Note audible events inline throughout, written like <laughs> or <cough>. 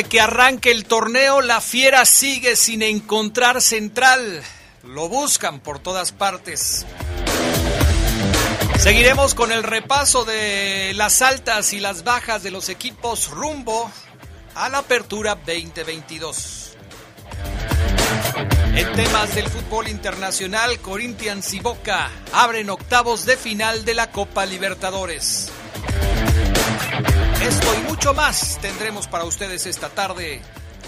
De que arranque el torneo, la fiera sigue sin encontrar central. Lo buscan por todas partes. Seguiremos con el repaso de las altas y las bajas de los equipos rumbo a la apertura 2022. En temas del fútbol internacional, Corinthians y Boca abren octavos de final de la Copa Libertadores. Esto y mucho más tendremos para ustedes esta tarde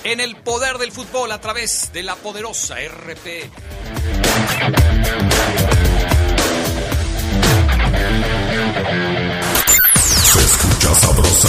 en el poder del fútbol a través de la poderosa RP. Se escucha sabrosa,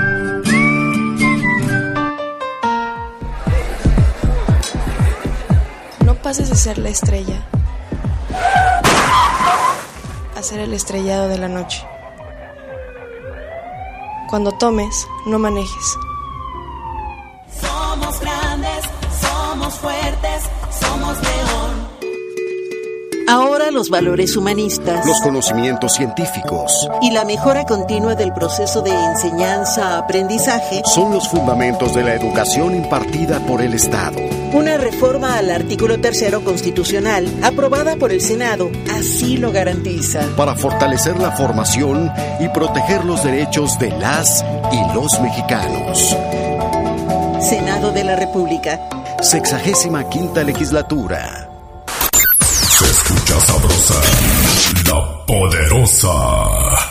No pases de ser la estrella a ser el estrellado de la noche. Cuando tomes, no manejes. Somos grandes, somos fuertes, somos león. Ahora los valores humanistas Los conocimientos científicos y la mejora continua del proceso de enseñanza-aprendizaje, son los fundamentos de la educación impartida por el Estado. una reforma al artículo tercero constitucional aprobada por el Senado así lo garantiza. para fortalecer la formación y proteger los derechos de las y los mexicanos. Senado de la República. Sexagésima quinta legislatura. Se escucha sabrosa, la poderosa.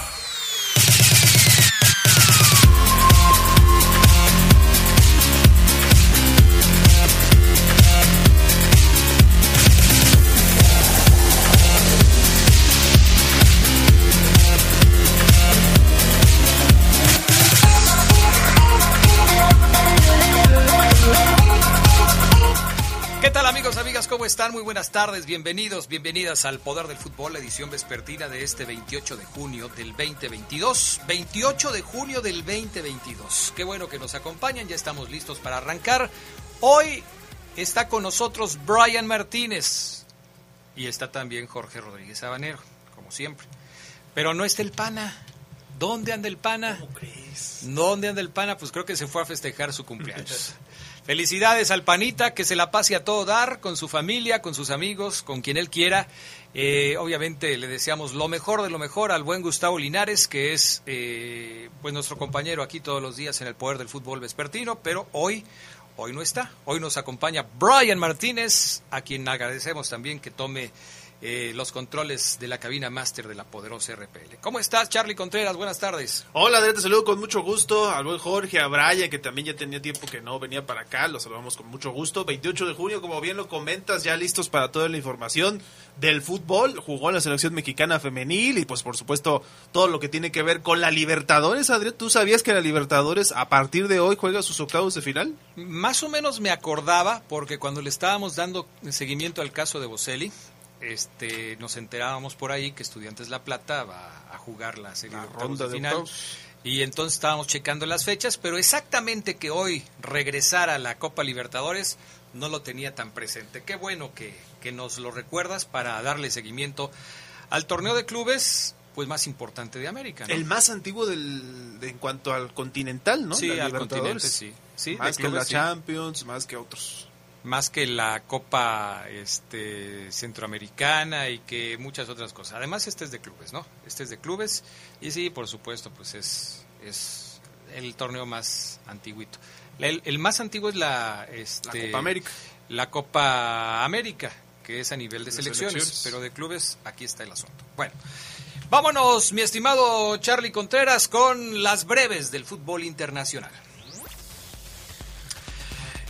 Están? Muy buenas tardes, bienvenidos, bienvenidas al Poder del Fútbol, la edición vespertina de este 28 de junio del 2022. 28 de junio del 2022. Qué bueno que nos acompañan, ya estamos listos para arrancar. Hoy está con nosotros Brian Martínez y está también Jorge Rodríguez Sabanero, como siempre. Pero no está el pana. ¿Dónde anda el pana? ¿Cómo crees? ¿Dónde anda el pana? Pues creo que se fue a festejar su cumpleaños. <laughs> Felicidades al panita, que se la pase a todo dar, con su familia, con sus amigos, con quien él quiera. Eh, obviamente le deseamos lo mejor de lo mejor al buen Gustavo Linares, que es eh, pues nuestro compañero aquí todos los días en el Poder del Fútbol Vespertino, pero hoy, hoy no está. Hoy nos acompaña Brian Martínez, a quien agradecemos también que tome eh, los controles de la cabina máster de la poderosa RPL. ¿Cómo estás, Charlie Contreras? Buenas tardes. Hola, Adrián, te saludo con mucho gusto al buen Jorge, a Brian, que también ya tenía tiempo que no venía para acá, los saludamos con mucho gusto. 28 de junio, como bien lo comentas, ya listos para toda la información del fútbol. Jugó en la selección mexicana femenil y pues por supuesto todo lo que tiene que ver con la Libertadores. Adrián, ¿tú sabías que la Libertadores a partir de hoy juega sus octavos de final? Más o menos me acordaba, porque cuando le estábamos dando seguimiento al caso de Boselli, este, nos enterábamos por ahí que Estudiantes La Plata va a jugar la serie La de ronda de final. octavos. Y entonces estábamos checando las fechas, pero exactamente que hoy regresara a la Copa Libertadores no lo tenía tan presente. Qué bueno que, que nos lo recuerdas para darle seguimiento al torneo de clubes pues más importante de América. ¿no? El más antiguo del, de- en cuanto al continental, ¿no? Sí, al continente, sí. Más que clubes, la sí. Champions, más que otros. Más que la Copa este, Centroamericana y que muchas otras cosas. Además, este es de clubes, ¿no? Este es de clubes y sí, por supuesto, pues es, es el torneo más antiguito. El, el más antiguo es la, este, La Copa América. La Copa América, que es a nivel de De selecciones, selecciones. pero de clubes aquí está el asunto. Bueno, vámonos, mi estimado Charlie Contreras, con las breves del fútbol internacional.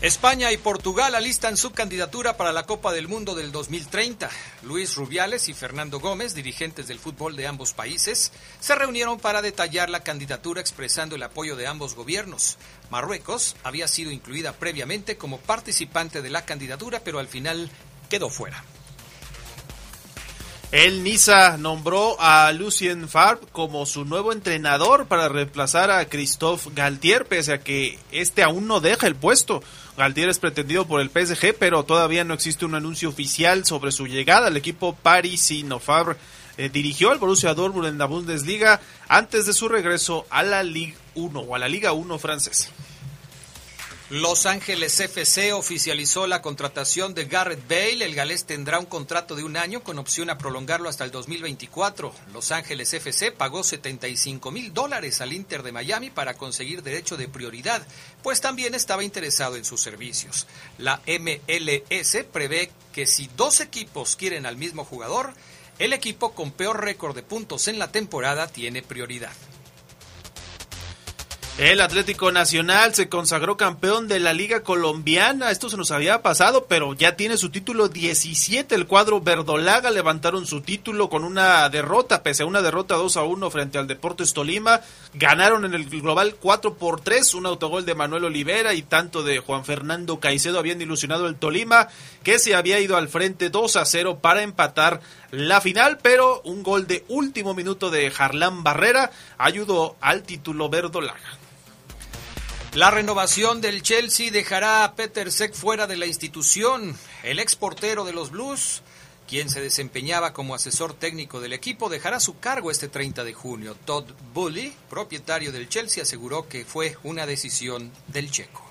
España y Portugal alistan su candidatura para la Copa del Mundo del 2030. Luis Rubiales y Fernando Gómez, dirigentes del fútbol de ambos países, se reunieron para detallar la candidatura expresando el apoyo de ambos gobiernos. Marruecos había sido incluida previamente como participante de la candidatura, pero al final quedó fuera. El Niza nombró a Lucien Favre como su nuevo entrenador para reemplazar a Christophe Galtier, pese a que este aún no deja el puesto. Galtier es pretendido por el PSG, pero todavía no existe un anuncio oficial sobre su llegada al equipo parisino. Favre eh, dirigió al Borussia Dortmund en la Bundesliga antes de su regreso a la Ligue 1 o a la Liga 1 francesa. Los Ángeles FC oficializó la contratación de Garrett Bale. El galés tendrá un contrato de un año con opción a prolongarlo hasta el 2024. Los Ángeles FC pagó 75 mil dólares al Inter de Miami para conseguir derecho de prioridad, pues también estaba interesado en sus servicios. La MLS prevé que si dos equipos quieren al mismo jugador, el equipo con peor récord de puntos en la temporada tiene prioridad. El Atlético Nacional se consagró campeón de la Liga Colombiana. Esto se nos había pasado, pero ya tiene su título 17. El cuadro verdolaga levantaron su título con una derrota, pese a una derrota 2 a 1 frente al Deportes Tolima. Ganaron en el global 4 por 3. Un autogol de Manuel Olivera y tanto de Juan Fernando Caicedo habían ilusionado el Tolima, que se había ido al frente 2 a 0 para empatar la final, pero un gol de último minuto de Harlán Barrera ayudó al título verdolaga. La renovación del Chelsea dejará a Peter Cech fuera de la institución. El ex portero de los Blues, quien se desempeñaba como asesor técnico del equipo, dejará su cargo este 30 de junio. Todd Bully, propietario del Chelsea, aseguró que fue una decisión del checo.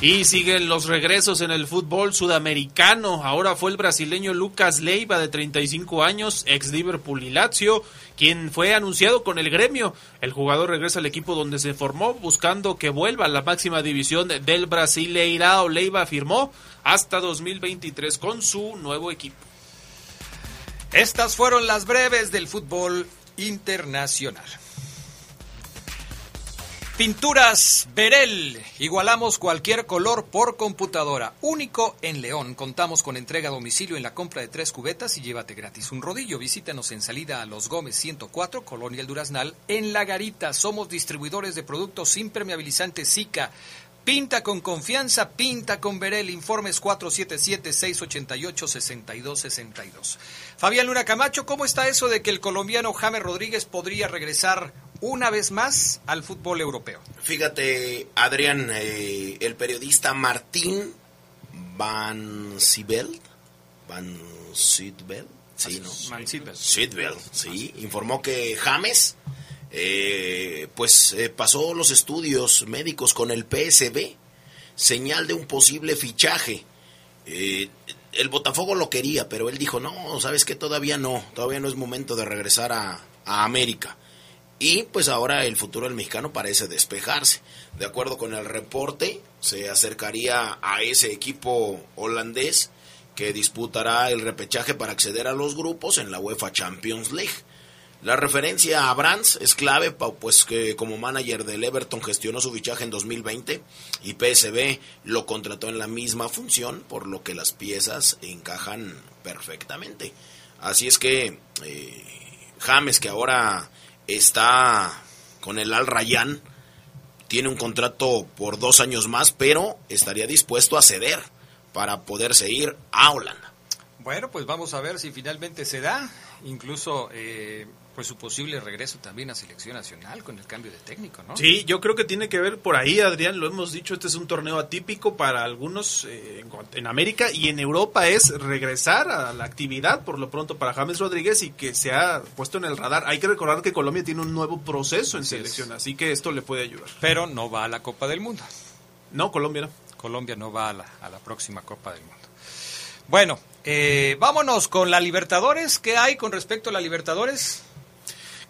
Y siguen los regresos en el fútbol sudamericano. Ahora fue el brasileño Lucas Leiva, de 35 años, ex Liverpool y Lazio, quien fue anunciado con el gremio. El jugador regresa al equipo donde se formó, buscando que vuelva a la máxima división del Brasileirao. Leiva firmó hasta 2023 con su nuevo equipo. Estas fueron las breves del fútbol internacional. Pinturas Berel. Igualamos cualquier color por computadora. Único en León. Contamos con entrega a domicilio en la compra de tres cubetas y llévate gratis un rodillo. Visítanos en salida a Los Gómez 104, Colonia El Duraznal. En La Garita somos distribuidores de productos impermeabilizantes Zika. Pinta con confianza, pinta con Berel. Informes 477-688-6262. Fabián Luna Camacho, ¿cómo está eso de que el colombiano James Rodríguez podría regresar una vez más al fútbol europeo? Fíjate, Adrián, eh, el periodista Martín Van Sibel, Van Sitbel, sí, ¿no? Van Sitbel. Sitbel, sí, informó que James eh, pues eh, pasó los estudios médicos con el PSB, señal de un posible fichaje. Eh, el Botafogo lo quería, pero él dijo, no, sabes que todavía no, todavía no es momento de regresar a, a América. Y pues ahora el futuro del mexicano parece despejarse. De acuerdo con el reporte, se acercaría a ese equipo holandés que disputará el repechaje para acceder a los grupos en la UEFA Champions League. La referencia a Brands es clave, pues que como manager del Everton gestionó su fichaje en 2020 y PSB lo contrató en la misma función, por lo que las piezas encajan perfectamente. Así es que eh, James, que ahora está con el Al Rayyan, tiene un contrato por dos años más, pero estaría dispuesto a ceder para poderse ir a Holanda. Bueno, pues vamos a ver si finalmente se da. Incluso, eh, pues su posible regreso también a selección nacional con el cambio de técnico, ¿no? Sí, yo creo que tiene que ver por ahí, Adrián, lo hemos dicho, este es un torneo atípico para algunos eh, en, en, América y en Europa es regresar a la actividad por lo pronto para James Rodríguez y que se ha puesto en el radar. Hay que recordar que Colombia tiene un nuevo proceso en Así selección, es. así que esto le puede ayudar. Pero no va a la Copa del Mundo. No, Colombia no. Colombia no va a la, a la próxima Copa del Mundo. Bueno, eh, vámonos con la Libertadores. ¿Qué hay con respecto a la Libertadores?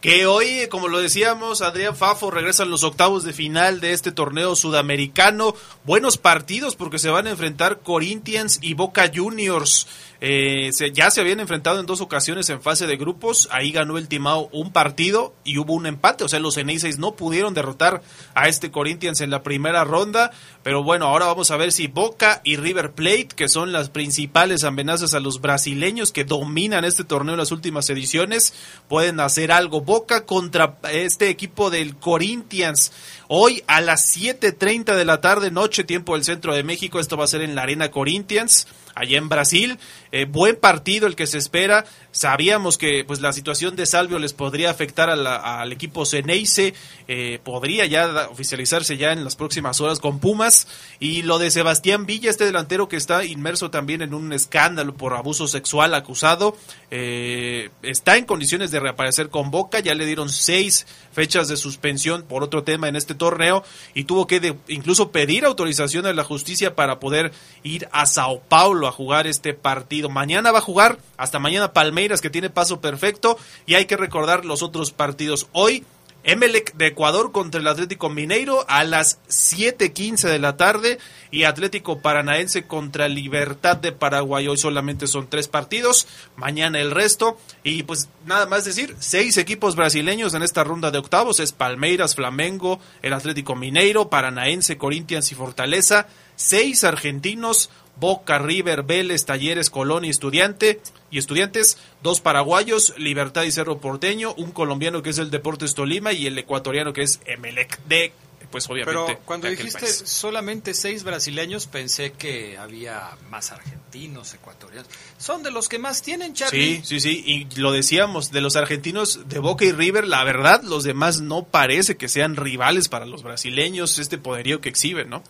Que hoy, como lo decíamos, Adrián Fafo regresa a los octavos de final de este torneo sudamericano. Buenos partidos porque se van a enfrentar Corinthians y Boca Juniors. Eh, se, ya se habían enfrentado en dos ocasiones en fase de grupos. Ahí ganó el Timao un partido y hubo un empate. O sea, los Eneises no pudieron derrotar a este Corinthians en la primera ronda. Pero bueno, ahora vamos a ver si Boca y River Plate, que son las principales amenazas a los brasileños que dominan este torneo en las últimas ediciones, pueden hacer algo. Boca contra este equipo del Corinthians. Hoy a las 7.30 de la tarde, noche, tiempo del centro de México. Esto va a ser en la Arena Corinthians allá en Brasil. Eh, buen partido el que se espera. Sabíamos que pues la situación de Salvio les podría afectar al equipo Ceneice. Eh, podría ya oficializarse ya en las próximas horas con Pumas. Y lo de Sebastián Villa, este delantero que está inmerso también en un escándalo por abuso sexual acusado, eh, está en condiciones de reaparecer con Boca. Ya le dieron seis fechas de suspensión por otro tema en este torneo y tuvo que incluso pedir autorización a la justicia para poder ir a Sao Paulo a jugar este partido. Mañana va a jugar, hasta mañana Palmeiras que tiene paso perfecto y hay que recordar los otros partidos. Hoy Emelec de Ecuador contra el Atlético Mineiro a las 7:15 de la tarde y Atlético Paranaense contra Libertad de Paraguay. Hoy solamente son tres partidos, mañana el resto y pues nada más decir, seis equipos brasileños en esta ronda de octavos es Palmeiras, Flamengo, el Atlético Mineiro, Paranaense, Corinthians y Fortaleza, seis argentinos, Boca, River, Vélez, Talleres, Colón y Estudiante y Estudiantes, dos paraguayos, Libertad y Cerro Porteño, un colombiano que es el Deportes Tolima y el ecuatoriano que es Emelec de pues obviamente. Pero cuando dijiste país. solamente seis brasileños, pensé que había más argentinos, ecuatorianos. Son de los que más tienen, Charlie. Sí, sí, sí, y lo decíamos, de los argentinos de Boca y River, la verdad, los demás no parece que sean rivales para los brasileños, este poderío que exhiben, ¿no?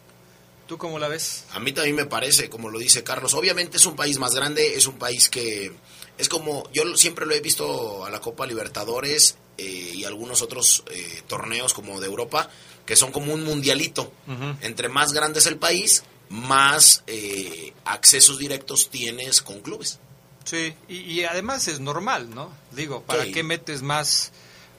¿Tú cómo la ves? A mí también me parece, como lo dice Carlos, obviamente es un país más grande, es un país que es como, yo siempre lo he visto a la Copa Libertadores eh, y algunos otros eh, torneos como de Europa, que son como un mundialito. Entre más grande es el país, más eh, accesos directos tienes con clubes. Sí, y, y además es normal, ¿no? Digo, ¿para Sí. qué metes más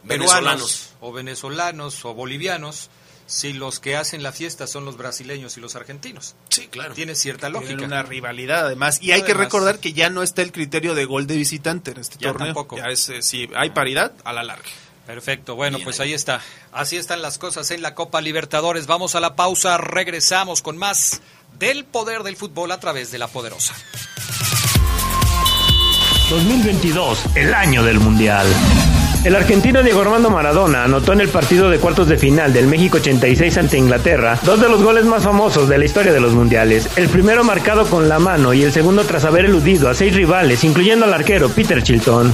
Venezolanos. o venezolanos o bolivianos si los que hacen la fiesta son los brasileños y los argentinos? Sí, claro. Tiene cierta lógica. una rivalidad además. Y hay que recordar que ya no está el criterio de gol de visitante en este Ya torneo. tampoco. Ya es, eh, si hay paridad, a la larga. Perfecto, bueno, pues ahí está. Así están las cosas en la Copa Libertadores. Vamos a la pausa, regresamos con más del poder del fútbol a través de la poderosa. 2022, el año del Mundial. El argentino Diego Armando Maradona anotó en el partido de cuartos de final del México 86 ante Inglaterra dos de los goles más famosos de la historia de los mundiales. El primero marcado con la mano y el segundo tras haber eludido a seis rivales, incluyendo al arquero Peter Chilton.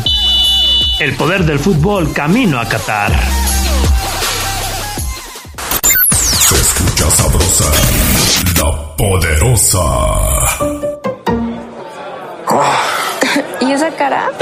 El poder del fútbol camino a Qatar. Se escucha sabrosa, la poderosa.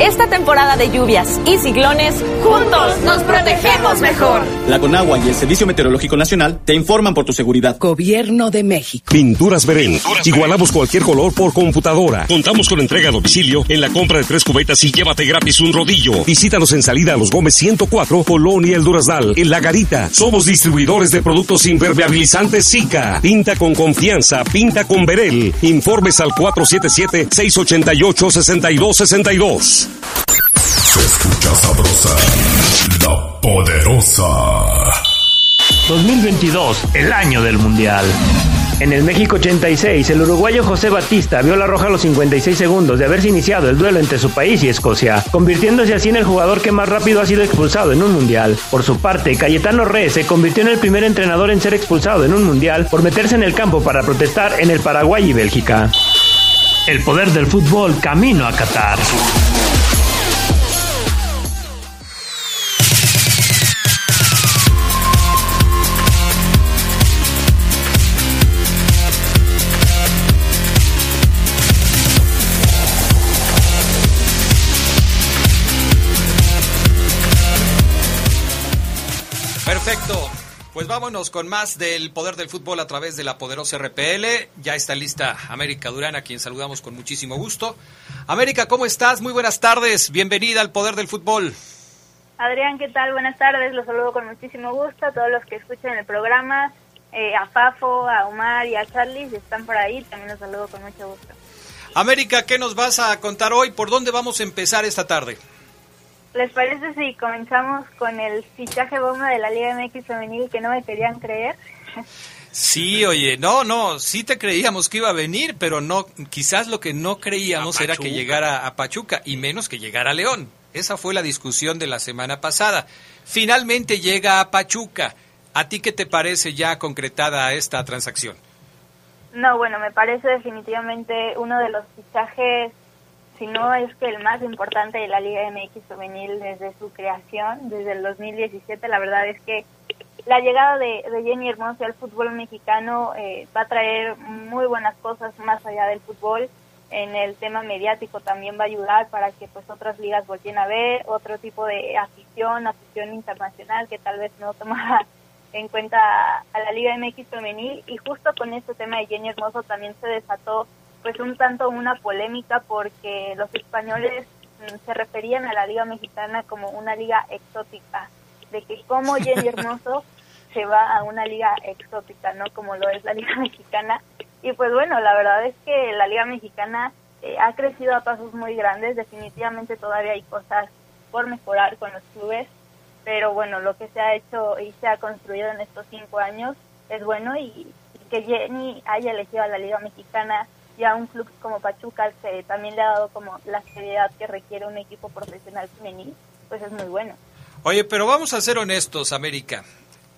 Esta temporada de lluvias y ciclones, juntos nos protegemos mejor. La Conagua y el Servicio Meteorológico Nacional te informan por tu seguridad. Gobierno de México. Pinturas Verén. Igualamos cualquier color por computadora. Contamos con entrega a domicilio en la compra de tres cubetas y llévate gratis un rodillo. Visítanos en salida a los Gómez 104, Polonia El Durazdal, en La Garita. Somos distribuidores de productos impermeabilizantes Zika. Pinta con confianza, pinta con Verel. Informes al 477-688-6262. Se escucha sabrosa, la poderosa. 2022, el año del Mundial. En el México 86, el uruguayo José Batista vio la roja a los 56 segundos de haberse iniciado el duelo entre su país y Escocia, convirtiéndose así en el jugador que más rápido ha sido expulsado en un mundial. Por su parte, Cayetano Re se convirtió en el primer entrenador en ser expulsado en un mundial por meterse en el campo para protestar en el Paraguay y Bélgica. El poder del fútbol camino a Qatar. Pues vámonos con más del poder del fútbol a través de la poderosa RPL. Ya está lista América Durán, a quien saludamos con muchísimo gusto. América, ¿cómo estás? Muy buenas tardes. Bienvenida al poder del fútbol. Adrián, ¿qué tal? Buenas tardes. Los saludo con muchísimo gusto a todos los que escuchan el programa. Eh, a Fafo, a Omar y a Charlie, si están por ahí, también los saludo con mucho gusto. América, ¿qué nos vas a contar hoy? ¿Por dónde vamos a empezar esta tarde? ¿Les parece si comenzamos con el fichaje bomba de la Liga MX femenil que no me querían creer? Sí, oye, no, no, sí te creíamos que iba a venir, pero no, quizás lo que no creíamos era que llegara a Pachuca y menos que llegara a León. Esa fue la discusión de la semana pasada. Finalmente llega a Pachuca. ¿A ti qué te parece ya concretada esta transacción? No, bueno, me parece definitivamente uno de los fichajes si no es que el más importante de la Liga MX femenil desde su creación, desde el 2017, la verdad es que la llegada de, Jenny Hermoso al fútbol mexicano eh, va a traer muy buenas cosas más allá del fútbol. En el tema mediático también va a ayudar para que pues otras ligas volteen a ver otro tipo de afición, afición internacional que tal vez no <laughs> tomaba en cuenta a la Liga MX femenil y justo con este tema de Jenny Hermoso también se desató pues un tanto una polémica porque los españoles mm, se referían a la liga mexicana como una liga exótica, de que como <laughs> Jenny Hermoso se va a una liga exótica, ¿no? Como lo es la liga <laughs> mexicana. Y pues bueno, la verdad es que la liga mexicana eh, ha crecido a pasos muy grandes, definitivamente todavía hay cosas por mejorar con los clubes, pero bueno, lo que se ha hecho y se ha construido en estos cinco años es bueno y que Jenny haya elegido a la liga mexicana y a un club como Pachuca que también le ha dado como la seriedad que requiere un equipo profesional femenil, pues es muy bueno. Oye, pero vamos a ser honestos, América.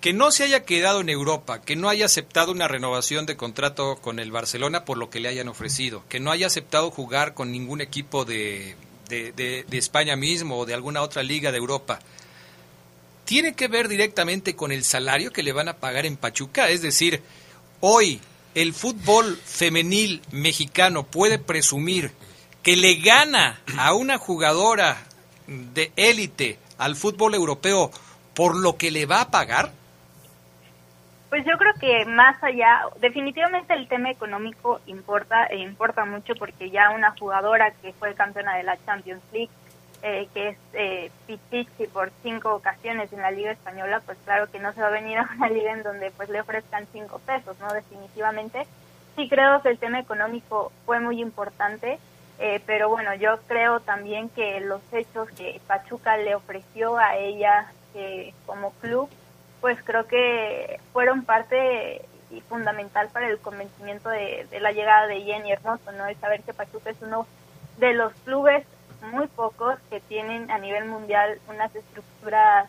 Que no se haya quedado en Europa, que no haya aceptado una renovación de contrato con el Barcelona por lo que le hayan ofrecido, que no haya aceptado jugar con ningún equipo de, de, de España mismo o de alguna otra liga de Europa, tiene que ver directamente con el salario que le van a pagar en Pachuca. Es decir, hoy el fútbol femenil mexicano puede presumir que le gana a una jugadora de élite al fútbol europeo por lo que le va a pagar? Pues yo creo que más allá, definitivamente el tema económico importa e importa mucho porque ya una jugadora que fue campeona de la Champions League, eh, que es eh, Pichichi por cinco ocasiones en la Liga Española, pues claro que no se va a venir a una <laughs> liga en donde pues le ofrezcan cinco pesos, ¿no? Definitivamente. Sí creo que el tema económico fue muy importante, eh, pero bueno, yo creo también que los hechos que Pachuca le ofreció a ella eh, como club, pues creo que fueron parte y fundamental para el convencimiento de, la llegada de Jenny Hermoso, ¿no? El saber que Pachuca es uno de los clubes muy pocos que tienen a nivel mundial unas estructuras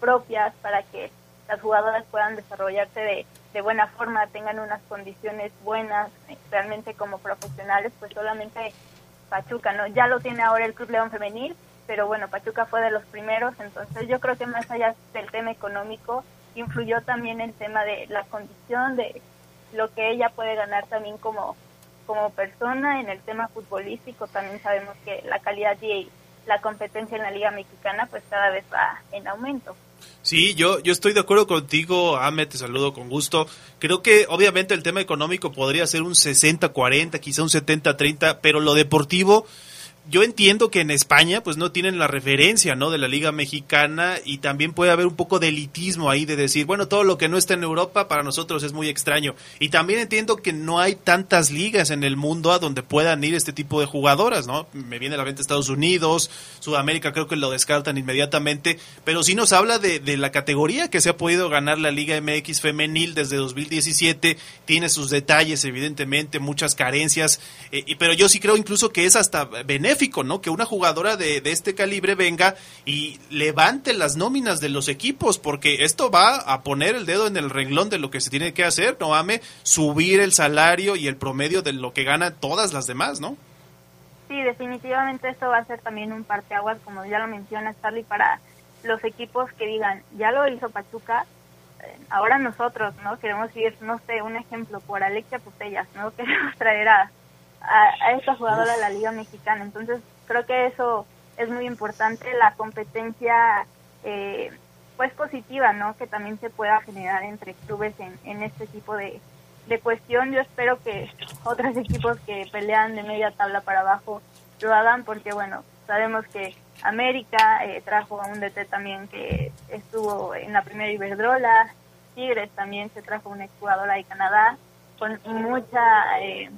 propias para que las jugadoras puedan desarrollarse de, de, buena forma, tengan unas condiciones buenas, eh, realmente como profesionales, pues solamente Pachuca, ¿no? Ya lo tiene ahora el Club León Femenil, pero bueno, Pachuca fue de los primeros, entonces yo creo que más allá del tema económico, influyó también el tema de la condición, de lo que ella puede ganar también como, como persona en el tema futbolístico, también sabemos que la calidad y la competencia en la Liga Mexicana pues cada vez va en aumento. Sí, yo, yo estoy de acuerdo contigo, Ame, te saludo con gusto. Creo que obviamente el tema económico podría ser un 60-40, quizá un 70-30, pero lo deportivo yo entiendo que en España pues no tienen la referencia no de la liga mexicana y también puede haber un poco de elitismo ahí de decir bueno todo lo que no está en Europa para nosotros es muy extraño. Y también entiendo que no hay tantas ligas en el mundo a donde puedan ir este tipo de jugadoras no me viene a la mente Estados Unidos Sudamérica creo que lo descartan inmediatamente pero sí nos habla de, de la categoría que se ha podido ganar la Liga MX femenil desde 2017 tiene sus detalles evidentemente muchas carencias eh, pero yo sí creo incluso que es hasta benéfico ¿no? Que una jugadora de, este calibre venga y levante las nóminas de los equipos, porque esto va a poner el dedo en el renglón de lo que se tiene que hacer, ¿no, Ame? Subir el salario y el promedio de lo que ganan todas las demás, ¿no? Sí, definitivamente esto va a ser también un parteaguas, como ya lo menciona Charlie, para los equipos que digan, ya lo hizo Pachuca, eh, ahora nosotros, ¿no? Queremos ir, no sé, un ejemplo, por Alexia Putellas, ¿no? <laughs> Queremos traer a a, esta jugadora de la Liga Mexicana. Entonces, creo que eso es muy importante, la competencia eh, pues positiva, ¿no? Que también se pueda generar entre clubes en, en este tipo de, de cuestión. Yo espero que otros equipos que pelean de media tabla para abajo lo hagan porque, bueno, sabemos que América eh, trajo a un DT también que estuvo en la primera Iberdrola, Tigres también se trajo una exjugadora de Canadá con mucha eh,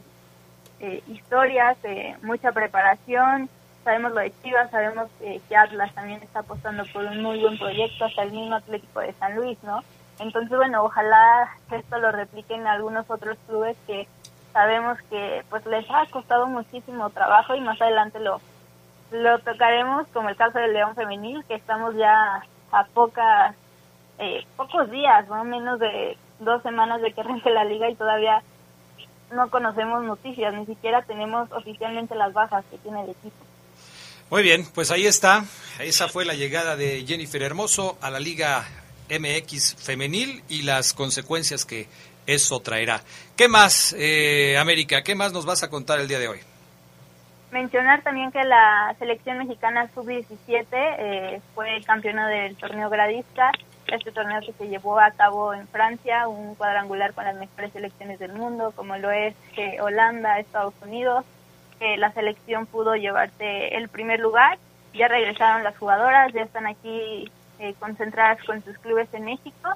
eh, historias, eh, mucha preparación. Sabemos lo de Chivas, sabemos eh, que Atlas también está apostando por un muy buen proyecto, hasta el mismo Atlético de San Luis, ¿no? Entonces, bueno, ojalá esto lo repliquen algunos otros clubes que sabemos que pues les ha costado muchísimo trabajo y más adelante lo, lo tocaremos, como el caso del León Femenil, que estamos ya a pocas, eh, pocos días, ¿no? menos de dos semanas de que <laughs> arranque la liga y todavía no conocemos noticias, ni siquiera tenemos oficialmente las bajas que tiene el equipo. Muy bien, pues ahí está. Esa fue la llegada de Jennifer Hermoso a la Liga MX femenil y las consecuencias que eso traerá. ¿Qué más, eh, América? ¿Qué más nos vas a contar el día de hoy? Mencionar también que la selección mexicana sub-17 eh, fue campeona del torneo gradista este torneo que se llevó a cabo en Francia, un cuadrangular con las mejores selecciones del mundo, como lo es eh, Holanda, Estados Unidos. la selección pudo llevarse el primer lugar. Ya regresaron las jugadoras, ya están aquí eh, concentradas con sus clubes en México.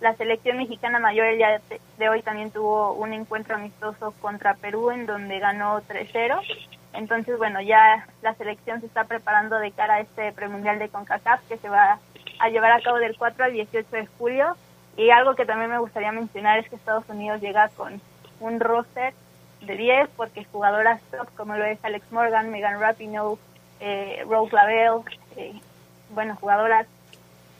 La selección mexicana mayor el día de hoy también tuvo un encuentro amistoso contra Perú en donde ganó 3-0. Entonces, bueno, ya la selección se está preparando de cara a este premundial de CONCACAF que se va a llevar a cabo del 4 al 18 de julio. Y algo que también me gustaría mencionar es que Estados Unidos llega con un roster de 10, porque jugadoras top como lo es Alex Morgan, Megan Rapinoe, eh, Rose Lavelle, eh, bueno, jugadoras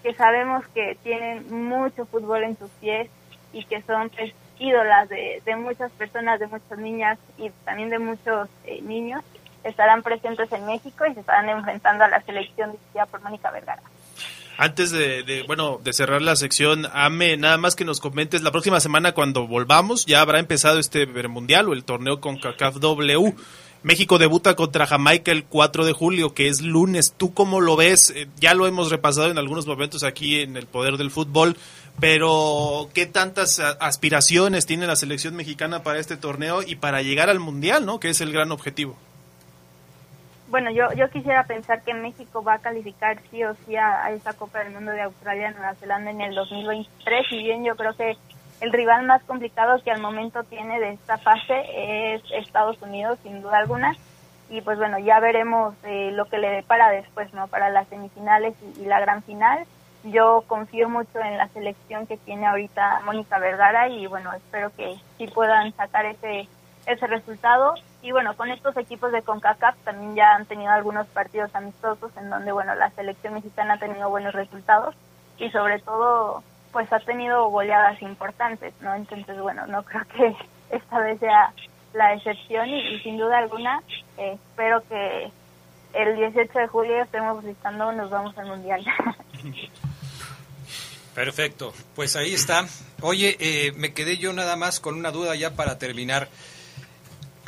que sabemos que tienen mucho fútbol en sus pies y que son pues, ídolas de, de, muchas personas, de muchas niñas y también de muchos eh, niños, estarán presentes en México y se estarán enfrentando a la selección dirigida por Mónica Vergara. Antes de, bueno, de cerrar la sección, Ame, nada más que nos comentes, la próxima semana cuando volvamos ya habrá empezado este mundial o el torneo con CACAF W. México debuta contra Jamaica el 4 de julio, que es lunes. ¿Tú cómo lo ves? Eh, ya lo hemos repasado en algunos momentos aquí en el Poder del Fútbol, pero ¿qué tantas aspiraciones tiene la selección mexicana para este torneo y para llegar al Mundial, ¿no? Que es el gran objetivo bueno, yo, yo quisiera pensar que México va a calificar sí o sí a, esa Copa del Mundo de Australia Nueva Zelanda en el 2023. Si bien yo creo que el rival más complicado que al momento tiene de esta fase es Estados Unidos, sin duda alguna. Y pues bueno, ya veremos eh, lo que le depara después, ¿no? Para las semifinales y, y la gran final. Yo confío mucho en la selección que tiene ahorita Mónica Vergara y bueno, espero que sí puedan sacar ese, ese resultado y bueno, con estos equipos de CONCACAF también ya han tenido algunos partidos amistosos en donde, bueno, la selección mexicana ha tenido buenos resultados y sobre todo, pues ha tenido goleadas importantes, ¿no? Entonces, bueno, no creo que <laughs> esta vez sea la excepción y, sin duda alguna eh, espero que el 18 de julio estemos visitando, nos vamos al Mundial. <laughs> Perfecto, pues ahí está. Oye, eh, me quedé yo nada más con una duda ya para terminar.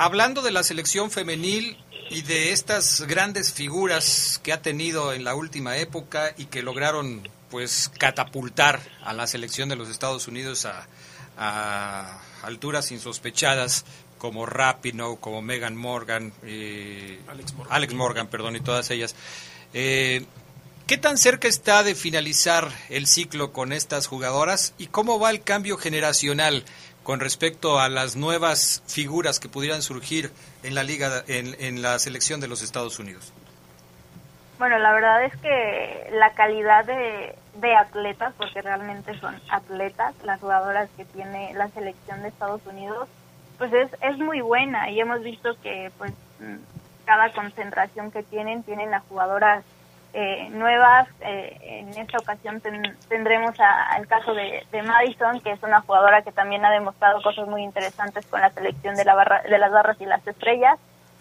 Hablando de la selección femenil y de estas grandes figuras que ha tenido en la última época y que lograron pues catapultar a la selección de los Estados Unidos a, alturas insospechadas como Rapino, como Megan Morgan, eh, Alex, Morgan. perdón, y todas ellas. Eh, ¿Qué tan cerca está de finalizar el ciclo con estas jugadoras y cómo va el cambio generacional con respecto a las nuevas figuras que pudieran surgir en la liga, en, la selección de los Estados Unidos? Bueno, la verdad es que la calidad de, atletas, porque realmente son atletas, las jugadoras que tiene la selección de Estados Unidos, pues es, muy buena y hemos visto que pues cada concentración que tienen, tienen a jugadoras eh, nuevas. Eh, en esta ocasión tendremos al caso de, Madison, que es una jugadora que también ha demostrado cosas muy interesantes con la selección de, la barra, de las barras y las estrellas.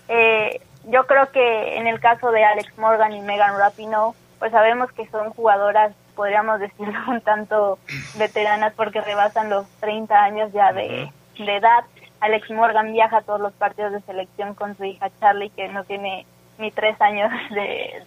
Eh, yo creo que en el caso de Alex Morgan y Megan Rapinoe, pues sabemos que son jugadoras, podríamos decirlo, <laughs> un tanto veteranas porque rebasan los 30 años ya de, de edad. Alex Morgan viaja a todos los partidos de selección con su hija Charlie, que no tiene ni tres años de,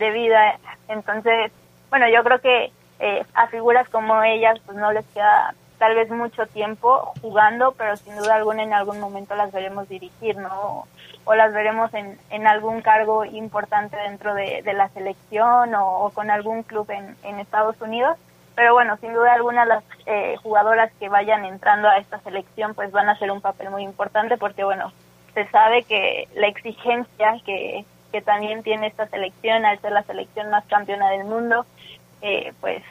de vida. Entonces, bueno, yo creo que eh, a figuras como ellas pues no les queda tal vez mucho tiempo jugando, pero sin duda alguna en algún momento las veremos dirigir, ¿no? O, las veremos en, en algún cargo importante dentro de, la selección o, con algún club en, en Estados Unidos. Pero bueno, sin duda alguna las eh, jugadoras que vayan entrando a esta selección pues van a hacer un papel muy importante porque bueno, se sabe que la exigencia que, que también tiene esta selección, al ser la selección más campeona del mundo, eh, pues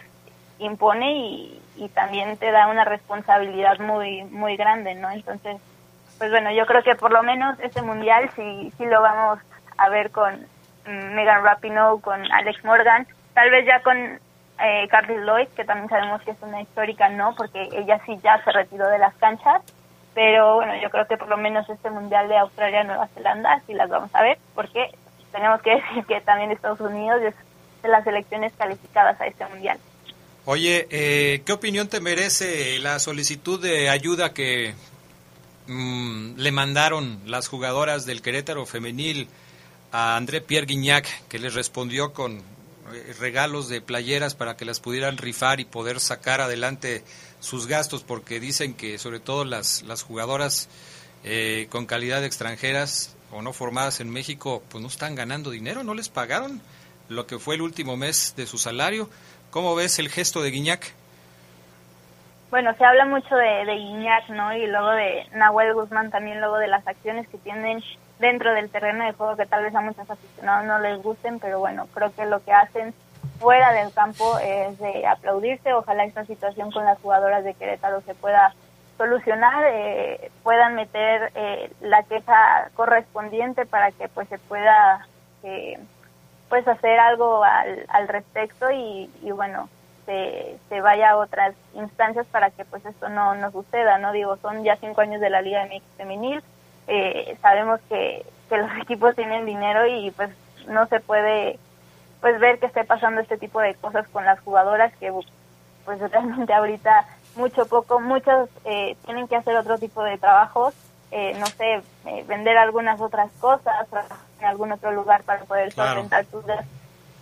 impone y, también te da una responsabilidad muy muy grande, ¿no? Entonces, pues bueno, yo creo que por lo menos este mundial sí, sí lo vamos a ver con mm, Megan Rapinoe, con Alex Morgan, tal vez ya con eh, Carly Lloyd, que también sabemos que es una histórica, no, porque ella sí ya se retiró de las canchas, pero bueno, yo creo que por lo menos este mundial de Australia-Nueva Zelanda sí las vamos a ver, porque tenemos que decir que también Estados Unidos es de las selecciones calificadas a este mundial. Oye, eh, ¿qué opinión te merece la solicitud de ayuda que mm, le mandaron las jugadoras del Querétaro femenil a André Pierre Guignac, que les respondió con eh, regalos de playeras para que las pudieran rifar y poder sacar adelante sus gastos, porque dicen que sobre todo las, las jugadoras eh, con calidad extranjeras o no formadas en México, pues no están ganando dinero, no les pagaron lo que fue el último mes de su salario. ¿Cómo ves el gesto de Guiñac? Bueno, se habla mucho de, de Guiñac, ¿no? Y luego de Nahuel Guzmán también, luego de las acciones que tienen dentro del terreno de juego que tal vez a muchos aficionados no les gusten, pero bueno, creo que lo que hacen fuera del campo es de aplaudirse. Ojalá esta situación con las jugadoras de Querétaro se pueda solucionar, eh, puedan meter eh, la queja correspondiente para que pues se pueda eh, pues hacer algo al, al respecto y, y bueno se, se, vaya a otras instancias para que pues esto no, no suceda no digo son ya cinco años de la Liga MX femenil eh, sabemos que, que los <laughs> equipos tienen dinero y pues no se puede pues ver que esté pasando este tipo de cosas con las jugadoras que pues realmente ahorita mucho poco, muchos eh, tienen que hacer otro tipo de trabajos, eh, no sé, eh, vender algunas otras cosas, en algún otro lugar para poder solventar sus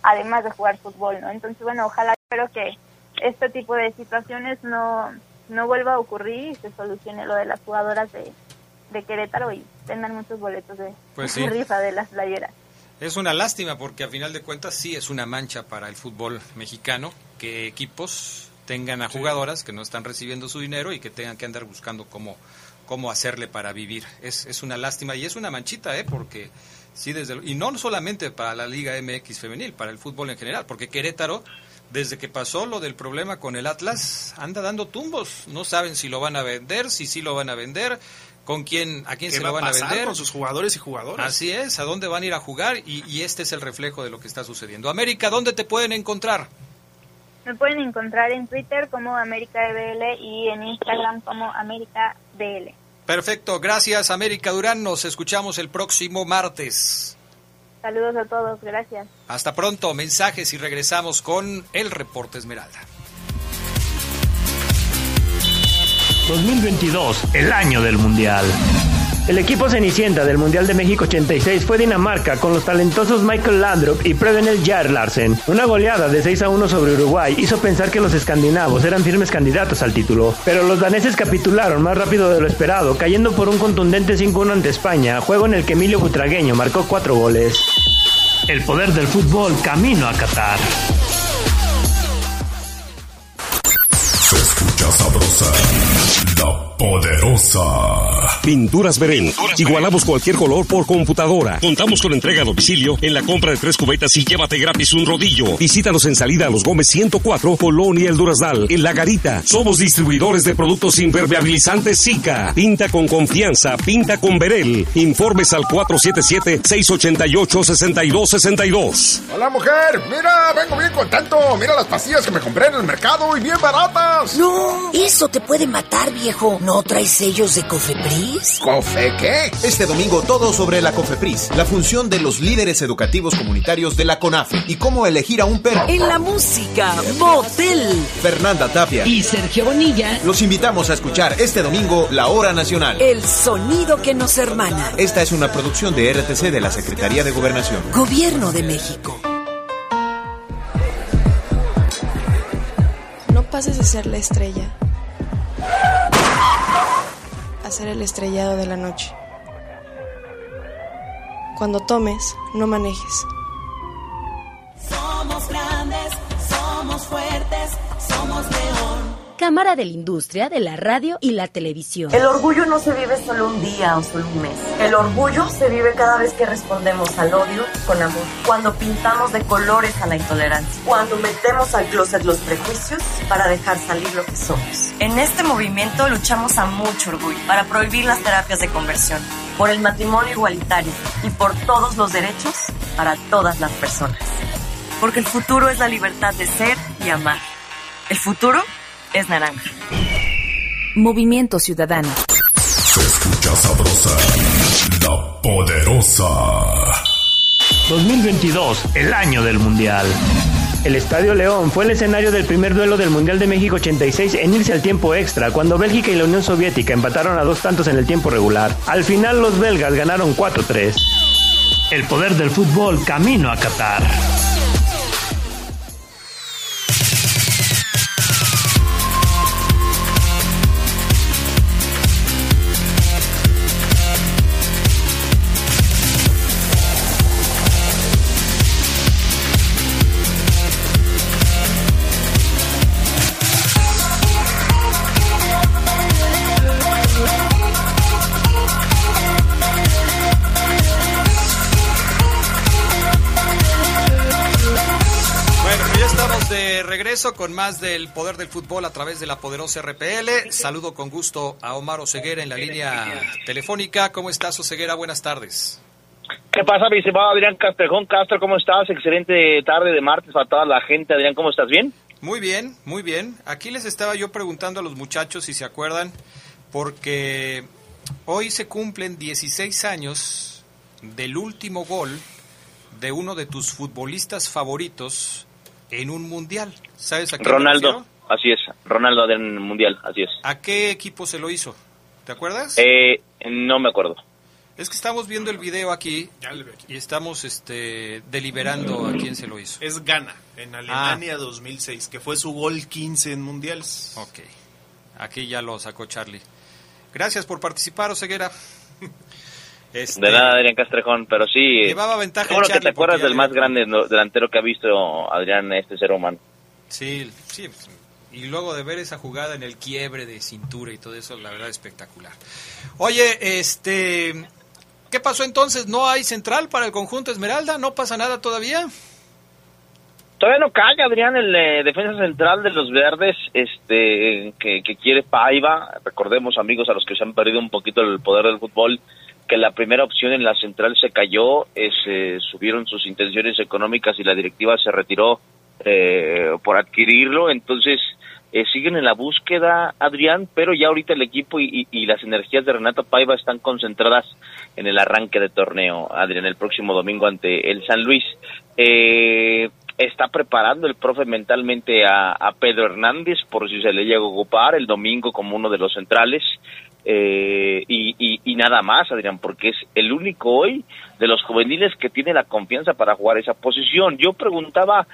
además de jugar fútbol, ¿no? Entonces, bueno, ojalá, espero que este tipo de situaciones no, no vuelva a ocurrir y se solucione lo de las jugadoras de, de Querétaro y tengan muchos boletos de, pues <laughs> rifa de las playeras. Es una lástima porque a final de cuentas sí es una mancha para el fútbol mexicano que equipos tengan a jugadoras que no están recibiendo su dinero y que tengan que andar buscando cómo, cómo hacerle para vivir. Es, es una lástima y es una manchita, ¿eh? Porque sí, desde y no solamente para la Liga MX femenil, para el fútbol en general, porque Querétaro, desde que pasó lo del problema con el Atlas, anda dando tumbos. No saben si lo van a vender, si sí lo van a vender, con quién, a quién se lo van a, vender. Con sus jugadores y jugadoras. Así es, a dónde van a ir a jugar y, y este es el reflejo de lo que está sucediendo. América, ¿dónde te pueden encontrar? Me pueden encontrar en Twitter como AméricaBL y en Instagram como AméricaBL. Perfecto, gracias América Durán, nos escuchamos el próximo martes. Saludos a todos, gracias. Hasta pronto, mensajes y regresamos con el reporte Esmeralda. 2022, el año del Mundial. El equipo cenicienta del Mundial de México 86 fue Dinamarca con los talentosos Michael Landrup y Prevenel Jair Larsen. Una goleada de 6 a 1 sobre Uruguay hizo pensar que los escandinavos eran firmes candidatos al título, pero los daneses capitularon más rápido de lo esperado, cayendo por un contundente 5-1 ante España, juego en el que Emilio Butragueño marcó 4 goles. El poder del fútbol camino a Qatar. Se escucha sabrosa, la poderosa. Pinturas Verén. Igualamos cualquier color por computadora. Contamos con entrega a domicilio en la compra de tres cubetas y llévate gratis un rodillo. Visítanos en salida a los Gómez 104, Colonia El Durazdal, en La Garita. Somos distribuidores de productos impermeabilizantes Zika. Pinta con confianza, pinta con Verel. Informes al 477-688-6262. Hola mujer, mira, vengo bien contento. Mira las pastillas que me compré en el mercado y bien baratas. No, eso te puede matar, viejo. ¿No traes sellos de Cofepris? ¿Cofe qué? Este domingo todo sobre la COFEPRIS, la función de los líderes educativos comunitarios de la CONAFE y cómo elegir a un perro. En la música, Motel. Fernanda Tapia Y Sergio Bonilla. Los invitamos a escuchar este domingo La Hora Nacional. El sonido que nos hermana. Esta es una producción de RTC de la Secretaría de Gobernación. Gobierno de México. No pases de ser la estrella a ser el estrellado de la noche. Cuando tomes, no manejes. Somos grandes, somos fuertes, somos león. Cámara de la Industria de la Radio y la Televisión. El orgullo no se vive solo un día o solo un mes. El orgullo se vive cada vez que respondemos al odio con amor. Cuando pintamos de colores a la intolerancia. Cuando metemos al closet los prejuicios para dejar salir lo que somos. En este movimiento luchamos a mucho orgullo para prohibir las terapias de conversión, por el matrimonio igualitario y por todos los derechos para todas las personas. Porque el futuro es la libertad de ser y amar. El futuro es naranja. Movimiento Ciudadano. Se escucha sabrosa, la poderosa. 2022, el año del Mundial. El Estadio León fue el escenario del primer duelo del Mundial de México 86 en irse al tiempo extra, cuando Bélgica y la Unión Soviética empataron a dos tantos en el tiempo regular. Al final los belgas ganaron 4-3. El poder del fútbol camino a Qatar. Regreso con más del poder del fútbol a través de la poderosa RPL. Saludo con gusto a Omar Oseguera en la línea telefónica. ¿Cómo estás, Oseguera? Buenas tardes. ¿Qué pasa, mi estimado Adrián Castrejón Castro? ¿Cómo estás? Excelente tarde de martes para toda la gente. Adrián, ¿cómo estás? ¿Bien? Muy bien, muy bien. Aquí les estaba yo preguntando a los muchachos si se acuerdan, porque hoy se cumplen 16 años del último gol de uno de tus futbolistas favoritos en un mundial. ¿Sabes a qué Ronaldo, así es. Ronaldo Adrián Mundial, así es. ¿A qué equipo se lo hizo? ¿Te acuerdas? Eh, no me acuerdo. Es que estamos viendo el video aquí y estamos este, deliberando a quién se lo hizo. Es Ghana, en Alemania 2006, que fue su gol 15 en mundiales. Ok, aquí ya lo sacó Charlie. Gracias por participar, Oseguera. <laughs> Este, De nada, Adrián Castrejón, pero sí. Llevaba ventaja Seguro que te acuerdas del más grande delantero que ha visto Adrián, este ser humano. Sí, sí. Y luego de ver esa jugada en el quiebre de cintura y todo eso, la verdad espectacular. Oye, este, ¿qué pasó entonces? ¿No hay central para el conjunto Esmeralda? ¿No pasa nada todavía? Todavía no cae, Adrián, el eh, defensa central de los verdes, este, que, que quiere Paiva. Recordemos, amigos, a los que se han perdido un poquito el poder del fútbol, que la primera opción en la central se cayó, eh, se subieron sus intenciones económicas y la directiva se retiró eh, por adquirirlo. Entonces, eh, siguen en la búsqueda, Adrián, pero ya ahorita el equipo y, y, y, las energías de Renato Paiva están concentradas en el arranque de torneo, Adrián, el próximo domingo ante el San Luis. Eh, está preparando el profe mentalmente a, a, Pedro Hernández por si se le llega a ocupar el domingo como uno de los centrales. Eh, y, y, y, nada más, Adrián, porque es el único hoy de los juveniles que tiene la confianza para jugar esa posición. Yo preguntaba,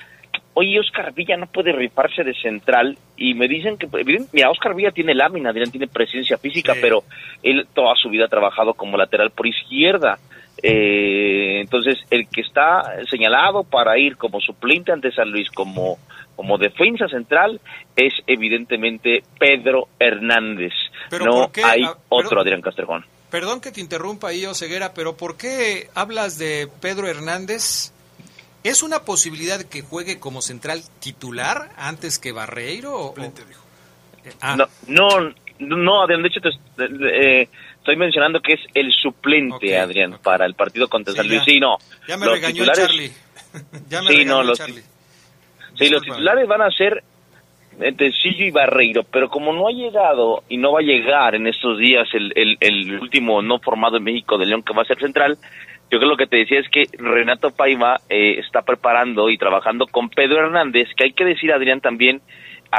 oye, Oscar Villa no puede rifarse de central y me dicen que, mira, Oscar Villa tiene lámina, Adrián tiene presencia física, sí. pero él toda su vida ha trabajado como lateral por izquierda. Eh, entonces, el que está señalado para ir como suplente ante San Luis, como, como defensa central, es evidentemente Pedro Hernández. Pero no qué? hay ah, otro Adrián Castrejón. Perdón que te interrumpa ahí, Oseguera, pero ¿por qué hablas de Pedro Hernández? ¿Es una posibilidad que juegue como central titular antes que Barreiro? O, ah. No, no, no, Adrián, de hecho te, eh, estoy mencionando que es el suplente, okay, Adrián, okay. para el partido contra sí, San Luis. Ya, sí, no. Ya me los regañó titulares, Charlie. <laughs> ya me sí, regañó no, los, Charlie. Sí, los titulares van a ser Tecillo y Barreiro, pero como no ha llegado y no va a llegar en estos días el, el, el último no formado en México de León que va a ser central, yo creo lo que te decía es que Renato Paiva eh, está preparando y trabajando con Pedro Hernández, que hay que decir, Adrián, también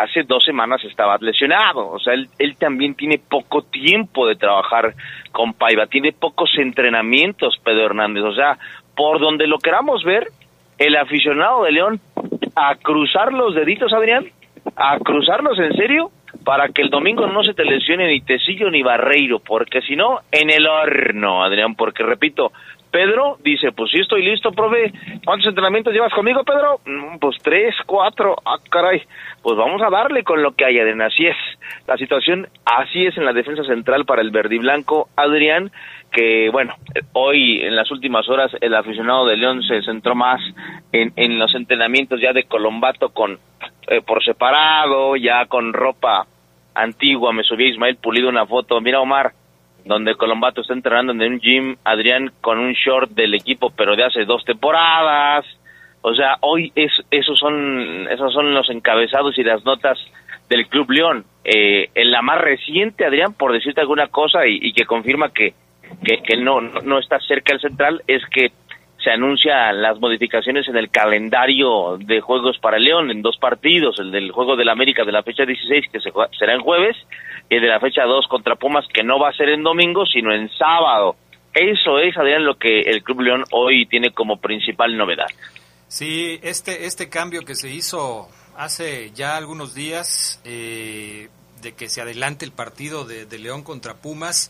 hace dos semanas estaba lesionado, o sea, él, él también tiene poco tiempo de trabajar con Paiva, tiene pocos entrenamientos Pedro Hernández, o sea, por donde lo queramos ver, el aficionado de León a cruzar los deditos, Adrián, a cruzarlos en serio para que el domingo no se te lesione ni Tecillo ni Barreiro, porque si no, en el horno, Adrián, porque repito, Pedro dice, pues sí estoy listo, profe, ¿cuántos entrenamientos llevas conmigo, Pedro? Mm, pues tres, cuatro, ah, caray, pues vamos a darle con lo que hay, Adrián, así es, la situación así es en la defensa central para el verde y blanco, Adrián, que bueno, hoy en las últimas horas el aficionado de León se centró más en, en los entrenamientos ya de Colombato con eh, por separado, ya con ropa antigua, me subí Ismael Pulido una foto, mira Omar, donde Colombato está entrenando en un gym, Adrián con un short del equipo, pero de hace dos temporadas, o sea, hoy es, esos son esos son los encabezados y las notas del Club León. Eh, en la más reciente, Adrián, por decirte alguna cosa y, que confirma que, que, que no, no está cerca el central, es que se anuncian las modificaciones en el calendario de juegos para León en dos partidos, el del juego del América de la fecha 16 que se, será en jueves y el de la fecha 2 contra Pumas que no va a ser en domingo sino en sábado. Eso es, Adrián, lo que el Club León hoy tiene como principal novedad. Sí, este, este cambio que se hizo hace ya algunos días eh, de que se adelante el partido de, de León contra Pumas,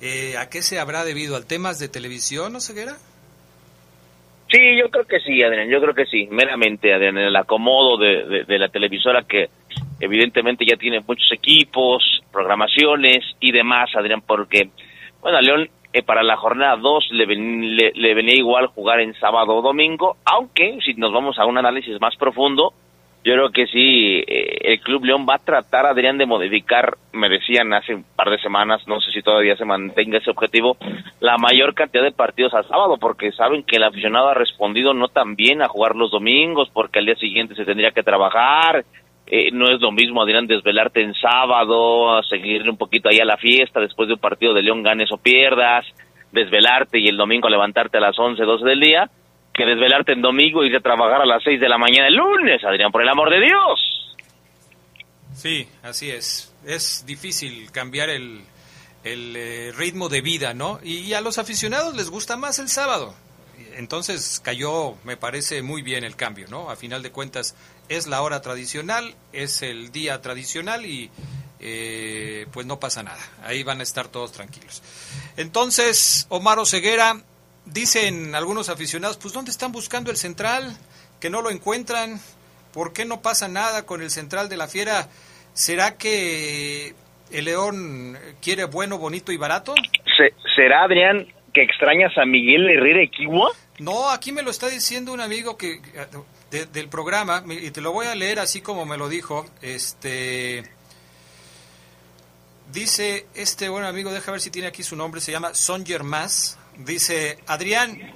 eh, ¿a qué se habrá debido? ¿Al temas de televisión, no ceguera? Sí, yo creo que sí, Adrián, yo creo que sí, meramente, Adrián, el acomodo de, de, la televisora que evidentemente ya tiene muchos equipos, programaciones y demás, Adrián, porque, bueno, a León eh, para la jornada 2 le, ven, le, le, venía igual jugar en sábado o domingo, aunque si nos vamos a un análisis más profundo, yo creo que sí, eh, el Club León va a tratar, Adrián, de modificar, me decían hace un par de semanas, no sé si todavía se mantenga ese objetivo, la mayor cantidad de partidos al sábado, porque saben que el aficionado ha respondido no tan bien a jugar los domingos, porque al día siguiente se tendría que trabajar, eh, no es lo mismo, Adrián, desvelarte en sábado, seguir un poquito ahí a la fiesta después de un partido de León, ganes o pierdas, desvelarte y el domingo levantarte a las 11, 12 del día, que desvelarte en domingo y ir a trabajar a las 6 de la mañana el lunes, Adrián, por el amor de Dios. Sí, así es. Es difícil cambiar el, el eh, ritmo de vida, ¿no? Y a los aficionados les gusta más el sábado. Entonces cayó, me parece muy bien el cambio, ¿no? A final de cuentas es la hora tradicional, es el día tradicional y eh, pues no pasa nada. Ahí van a estar todos tranquilos. Entonces, Omar Ceguera, dicen algunos aficionados, pues ¿dónde están buscando el central? Que no lo encuentran. ¿Por qué no pasa nada con el central de la fiera? ¿Será que el León quiere bueno, bonito y barato? Se, ¿Será, Adrián, que extrañas a Miguel Herrera Equigua? No, aquí me lo está diciendo un amigo que de, del programa, y te lo voy a leer así como me lo dijo. Este dice este buen amigo, deja ver si tiene aquí su nombre, se llama Son Más. Dice, Adrián,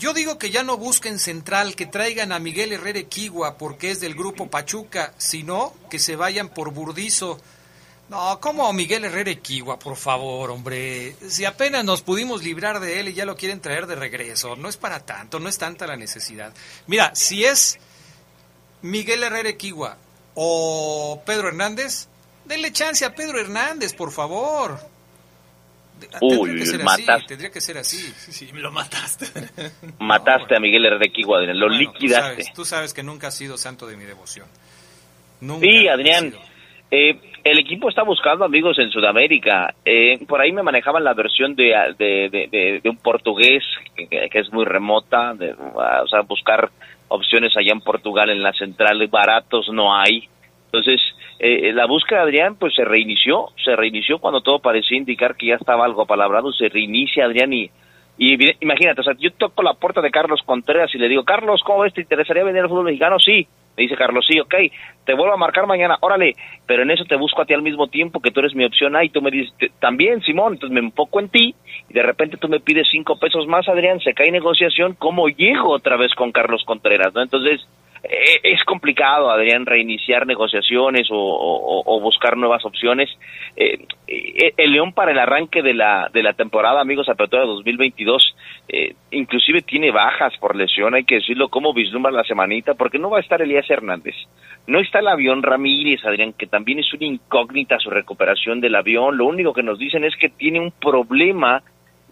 Yo digo que ya no busquen central, que traigan a Miguel Herrera Equigua porque es del grupo Pachuca, sino que se vayan por Burdizo. No, ¿cómo Miguel Herrera Equigua, por favor, hombre? Si apenas nos pudimos librar de él y ya lo quieren traer de regreso, no es para tanto, no es tanta la necesidad. Mira, si es Miguel Herrera Equigua o Pedro Hernández, denle chance a Pedro Hernández, por favor. Uy, tendría que ser matas- así, tendría que ser así. Sí, me lo mataste. <laughs> Mataste a Miguel Equigua, Adrián, lo Bueno, tú liquidaste. sabes, tú sabes que nunca has sido santo de mi devoción. Nunca. Sí, Adrián. Eh, el equipo está buscando amigos en Sudamérica. Eh, por ahí me manejaban la versión de, de, de- de- de un portugués que, que es muy remota, de, o sea, buscar opciones allá en Portugal en la central baratos no hay. Entonces, eh, la búsqueda, Adrián, pues se reinició, se reinició cuando todo parecía indicar que ya estaba algo apalabrado, se reinicia, Adrián, y, imagínate, o sea, yo toco la puerta de Carlos Contreras y le digo, Carlos, ¿cómo ves? ¿Te interesaría venir al fútbol mexicano? Sí. Me dice Carlos, sí, ok, te vuelvo a marcar mañana, órale, pero en eso te busco a ti al mismo tiempo, que tú eres mi opción A, y tú me dices, "Te- también, Simón, entonces me enfoco en ti, y de repente tú me pides cinco pesos más, Adrián, se cae negociación, ¿cómo llego otra vez con Carlos Contreras? ¿no? Entonces, eh, es complicado, Adrián, reiniciar negociaciones o, buscar nuevas opciones. Eh, eh, el León para el arranque de la, de la temporada, amigos, apertura 2022, eh, inclusive tiene bajas por lesión, hay que decirlo, cómo vislumbra la semanita, porque no va a estar Elías Hernández. No está el avión Ramírez, Adrián, que también es una incógnita su recuperación del avión. Lo único que nos dicen es que tiene un problema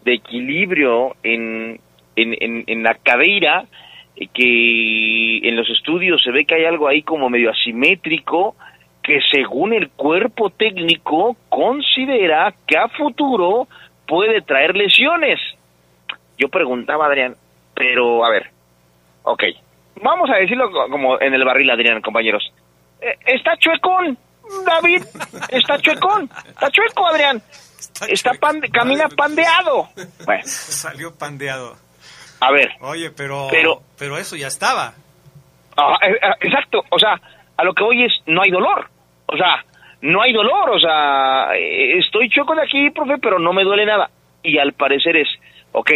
de equilibrio en, en, en, en la cadera, eh, que en los estudios se ve que hay algo ahí como medio asimétrico, que según el cuerpo técnico considera que a futuro puede traer lesiones. Yo preguntaba, Adrián, pero a ver, ok, vamos a decirlo co- como en el barril, Adrián, compañeros. Eh, está chuecón, David, está chuecón, está chueco, Adrián. Está, camina pandeado. Bueno, <laughs> Salió pandeado. A ver, Oye, pero, Pero- pero eso ya estaba. Ajá, eh, eh, exacto, o sea, a lo que voy es, no hay dolor, o sea, no hay dolor, o sea, eh, estoy choco de aquí, profe, pero no me duele nada. Y al parecer es, ok,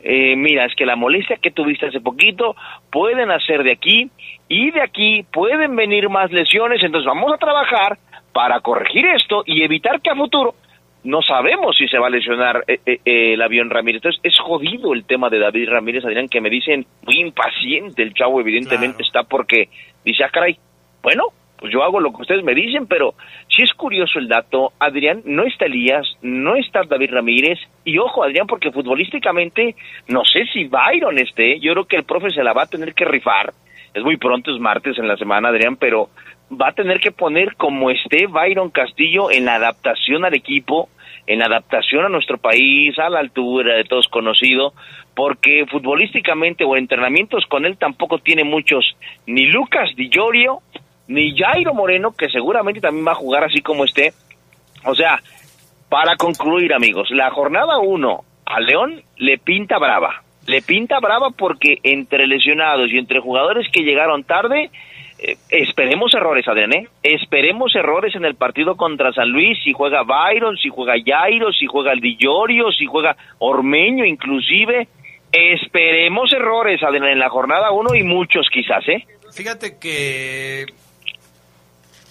eh, mira, es que la molestia que tuviste hace poquito pueden hacer de aquí y de aquí pueden venir más lesiones, entonces vamos a trabajar para corregir esto y evitar que a futuro no sabemos si se va a lesionar eh, eh, eh, el avión Ramírez. Entonces es jodido el tema de David Ramírez, Adrián, que me dicen muy impaciente el chavo, evidentemente está porque dice, ah, caray, bueno, pues yo hago lo que ustedes me dicen, pero si es curioso el dato, Adrián, no está Elías, no está David Ramírez, y ojo, Adrián, porque futbolísticamente no sé si Byron esté, yo creo que el profe se la va a tener que rifar, es muy pronto, es martes en la semana, Adrián, pero va a tener que poner como esté Byron Castillo en la adaptación al equipo, en adaptación a nuestro país, a la altura de todos conocido, porque futbolísticamente o entrenamientos con él tampoco tiene muchos, ni Lucas Di Llorio, ni Jairo Moreno, que seguramente también va a jugar así como esté. O sea, para concluir, amigos, la jornada 1 a León le pinta brava. Le pinta brava porque entre lesionados y entre jugadores que llegaron tarde, eh, esperemos errores, Adrián, ¿eh? Esperemos errores en el partido contra San Luis, si juega Byron, si juega Jairo, si juega el Di Llorio, si juega Ormeño inclusive. Esperemos errores, Adrián, en la jornada 1 y muchos quizás, ¿eh? Fíjate que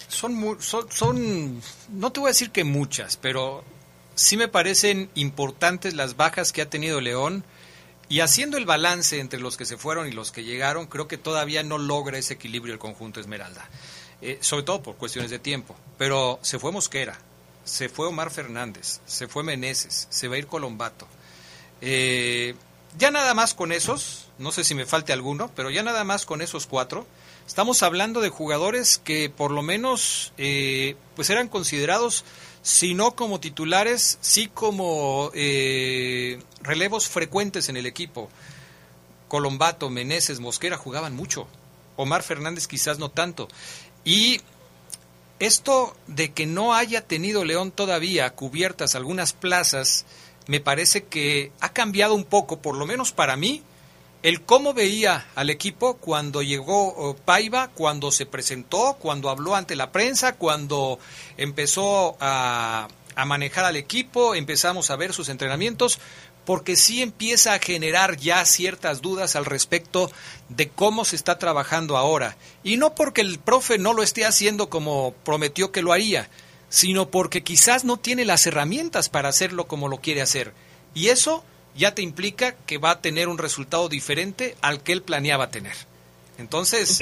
son, son, son, no te voy a decir que muchas, pero sí me parecen importantes las bajas que ha tenido León. Y haciendo el balance entre los que se fueron y los que llegaron, creo que todavía no logra ese equilibrio el conjunto Esmeralda. Eh, sobre todo por cuestiones de tiempo. Pero se fue Mosquera, se fue Omar Fernández, se fue Meneses, se va a ir Colombato. Eh, ya nada más con esos, no sé si me falte alguno, pero ya nada más con esos cuatro, estamos hablando de jugadores que por lo menos eh, pues eran considerados, si no como titulares, sí como eh, relevos frecuentes en el equipo. Colombato, Meneses, Mosquera jugaban mucho. Omar Fernández quizás no tanto. Y esto de que no haya tenido León todavía cubiertas algunas plazas, me parece que ha cambiado un poco, por lo menos para mí, el cómo veía al equipo cuando llegó oh, Paiva, cuando se presentó, cuando habló ante la prensa, cuando empezó a, a manejar al equipo, empezamos a ver sus entrenamientos, porque sí empieza a generar ya ciertas dudas al respecto de cómo se está trabajando ahora. Y no porque el profe no lo esté haciendo como prometió que lo haría, sino porque quizás no tiene las herramientas para hacerlo como lo quiere hacer. Y eso ya te implica que va a tener un resultado diferente al que él planeaba tener. Entonces,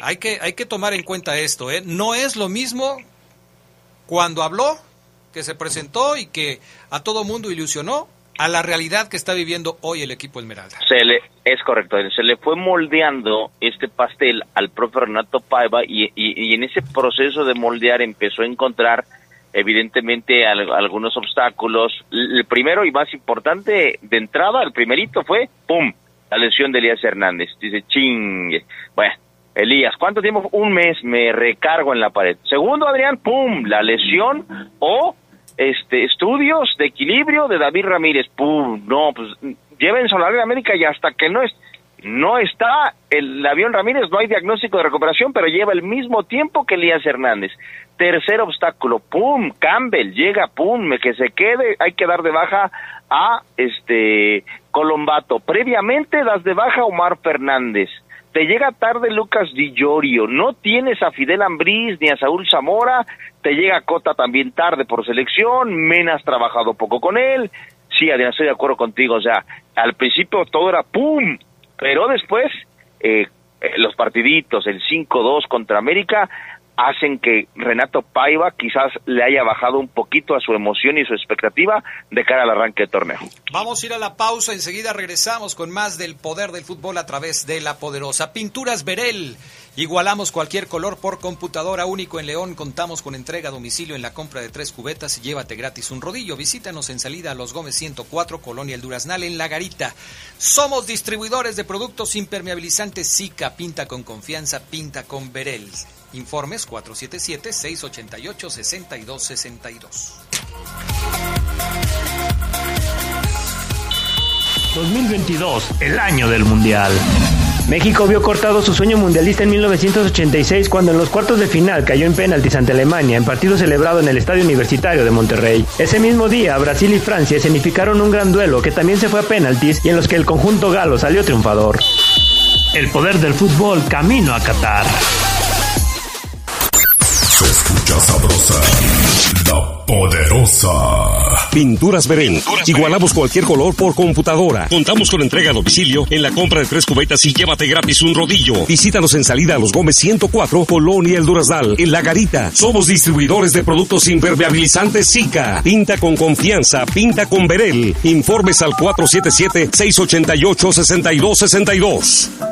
hay, que, hay que tomar en cuenta esto. ¿eh? No es lo mismo cuando habló, que se presentó y que a todo mundo ilusionó, a la realidad que está viviendo hoy el equipo Esmeralda. Se le, es correcto, se le fue moldeando este pastel al propio Renato Paiva y, y, en ese proceso de moldear empezó a encontrar evidentemente algunos obstáculos. El primero y más importante de entrada, el primerito fue, ¡pum!, la lesión de Elías Hernández. Dice, chingue. Bueno, Elías, ¿cuánto tiempo? Un mes me recargo en la pared. Segundo, Adrián, ¡pum!, la lesión o este estudios de equilibrio de David Ramírez. ¡Pum! No, pues llévense a la América y hasta que no es no está el avión Ramírez, no hay diagnóstico de recuperación, pero lleva el mismo tiempo que Elías Hernández. Tercer obstáculo, pum, Campbell llega, pum, que se quede, hay que dar de baja a este Colombato. Previamente das de baja a Omar Fernández. Te llega tarde Lucas Di Llorio, no tienes a Fidel Ambriz ni a Saúl Zamora, te llega Cota también tarde por selección, Mena has trabajado poco con él, sí, Adrián, estoy de acuerdo contigo, o sea, al principio todo era pum, pero después eh, eh los partiditos, el 5-2 contra América, hacen que Renato Paiva quizás le haya bajado un poquito a su emoción y su expectativa de cara al arranque de torneo. Vamos a ir a la pausa, enseguida regresamos con más del poder del fútbol a través de la poderosa Pinturas Verel. Igualamos cualquier color por computadora único en León. Contamos con entrega a domicilio en la compra de tres cubetas y llévate gratis un rodillo. Visítanos en salida a Los Gómez 104, Colonia El Duraznal, en La Garita. Somos distribuidores de productos impermeabilizantes Zika. Pinta con confianza, pinta con Verel. Informes 477-688-6262. 2022, el año del Mundial. México vio cortado su sueño mundialista en 1986 cuando en los cuartos de final cayó en penaltis ante Alemania en partido celebrado en el Estadio Universitario de Monterrey. Ese mismo día, Brasil y Francia escenificaron un gran duelo que también se fue a penaltis y en los que el conjunto galo salió triunfador. El poder del fútbol camino a Qatar. Poderosa. Pinturas Verén. Igualamos cualquier color por computadora. Contamos con entrega a domicilio en la compra de tres cubetas y llévate gratis un rodillo. Visítanos en salida a los Gómez 104, Polonia El Durazdal, en La Garita. Somos distribuidores de productos impermeabilizantes Zika. Pinta con confianza, pinta con Verel. Informes al 477-688-6262.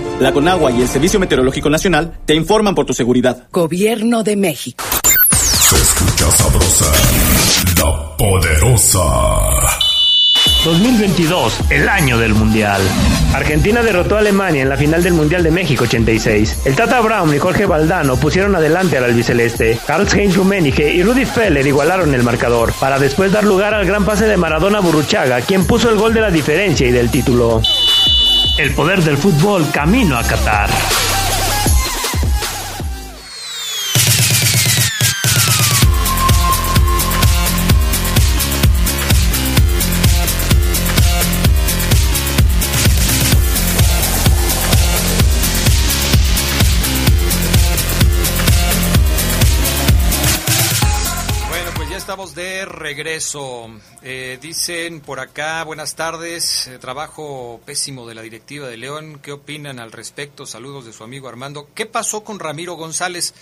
La Conagua y el Servicio Meteorológico Nacional te informan por tu seguridad. Gobierno de México. Se escucha sabrosa, la poderosa. 2022, el año del Mundial. Argentina derrotó a Alemania en la final del Mundial de México 86. El Tata Brown y Jorge Valdano pusieron adelante al albiceleste. Karl-Heinz Rummenigge y Rudi Feller igualaron el marcador, para después dar lugar al gran pase de Maradona Burruchaga, quien puso el gol de la diferencia y del título. El poder del fútbol camino a Qatar. Estamos de regreso. Eh, dicen por acá, buenas tardes, eh, trabajo pésimo de la directiva de León. ¿Qué opinan al respecto? Saludos de su amigo Armando. ¿Qué pasó con Ramiro González?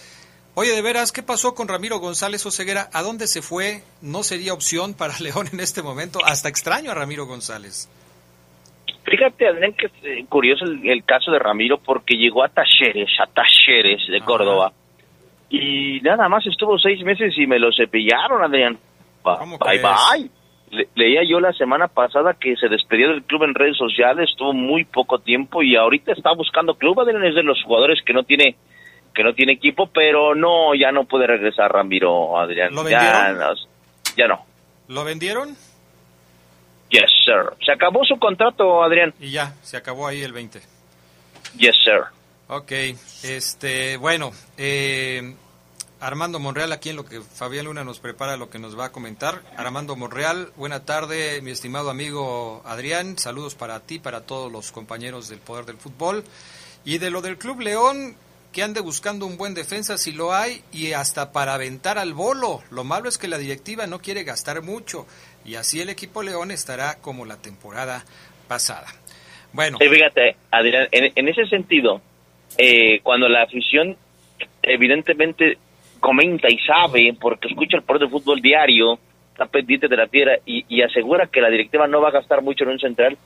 Oye, de veras, ¿qué pasó con Ramiro González Oseguera? ¿A dónde se fue? ¿No sería opción para <laughs> León en este momento? Hasta extraño a Ramiro González. Fíjate, Adrián, que es eh, curioso el, el caso de Ramiro porque llegó a Talleres, a Talleres de Córdoba. Y nada más estuvo seis meses y me lo cepillaron, Adrián. Ba- ¿Cómo bye, bye. Le- leía yo la semana pasada que se despidió del club en redes sociales, estuvo muy poco tiempo y ahorita está buscando club, Adrián, es de los jugadores que no tiene que no tiene equipo, pero no, ya no puede regresar Ramiro, Adrián. ¿Lo ya, no, ya no. ¿Lo vendieron? Yes, sir. Se acabó su contrato, Adrián. Y ya, se acabó ahí el 20. Yes, sir. Ok, este, bueno, eh, Armando Monreal, aquí en lo que Fabián Luna nos prepara lo que nos va a comentar. Armando Monreal, buena tarde, mi estimado amigo Adrián, saludos para ti, para todos los compañeros del Poder del Fútbol. Y de lo del Club León, que ande buscando un buen defensa si lo hay, y hasta para aventar al bolo. Lo malo es que la directiva no quiere gastar mucho, y así el equipo León estará como la temporada pasada. Bueno. Sí, fíjate, Adrián, en, en ese sentido, eh, cuando la afición evidentemente comenta y sabe, porque escucha el poder del fútbol diario, está pendiente de la tierra y, y asegura que la directiva no va a gastar mucho en un central,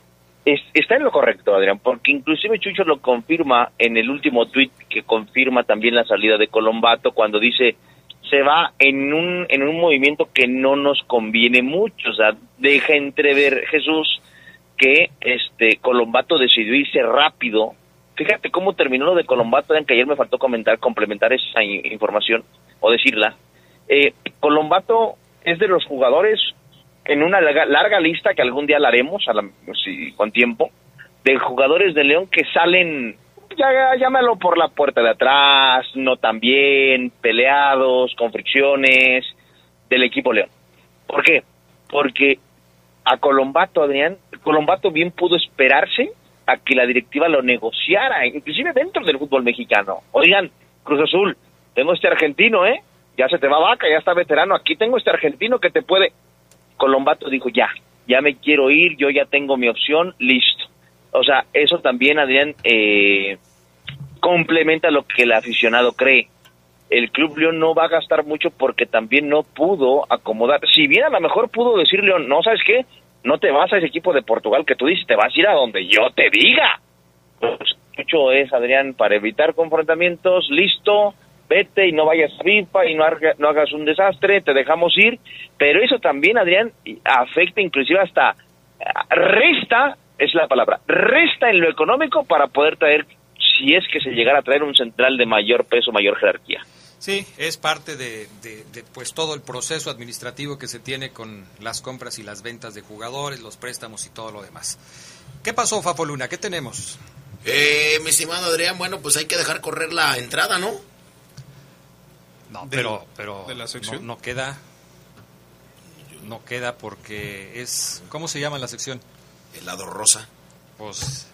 es- está en lo correcto, Adrián, porque inclusive Chucho lo confirma en el último tuit que confirma también la salida de Colombato cuando dice se va en un en un movimiento que no nos conviene mucho, o sea, deja entrever Jesús que este Colombato decidió irse rápido. Fíjate cómo terminó lo de Colombato, que ayer me faltó comentar, complementar esa información o decirla. Eh, Colombato es de los jugadores en una larga, larga lista que algún día la haremos, a la- si- con tiempo, de jugadores de León que salen, ya, llámalo por la puerta de atrás, no tan bien, peleados, con fricciones, del equipo León. ¿Por qué? Porque a Colombato, Adrián, Colombato bien pudo esperarse a que la directiva lo negociara, inclusive dentro del fútbol mexicano. Oigan, Cruz Azul, tengo este argentino, ¿eh? Ya se te va vaca, ya está veterano, aquí tengo este argentino que te puede... Colombato dijo, ya, ya me quiero ir, yo ya tengo mi opción, listo. O sea, eso también, Adrián, eh, complementa lo que el aficionado cree. El Club León no va a gastar mucho porque también no pudo acomodar. Si bien a lo mejor pudo decir León, no, ¿sabes qué? No te vas a ese equipo de Portugal que tú dices, te vas a ir a donde yo te diga. Pues mucho es, Adrián, para evitar confrontamientos, listo, vete y no vayas a FIFA y no, no hagas un desastre, te dejamos ir. Pero eso también, Adrián, afecta inclusive hasta, resta, es la palabra, resta en lo económico para poder traer, si es que se llegara a traer un central de mayor peso, mayor jerarquía. Sí, es parte de, de- de, pues todo el proceso administrativo que se tiene con las compras y las ventas de jugadores, los préstamos y todo lo demás. ¿Qué pasó, Fafo Luna? ¿Qué tenemos? Eh, mi estimado Adrián, bueno, pues hay que dejar correr la entrada, ¿no? No, pero, pero de la sección. No, no queda. No queda porque es. ¿Cómo se llama la sección? El lado rosa. Pues.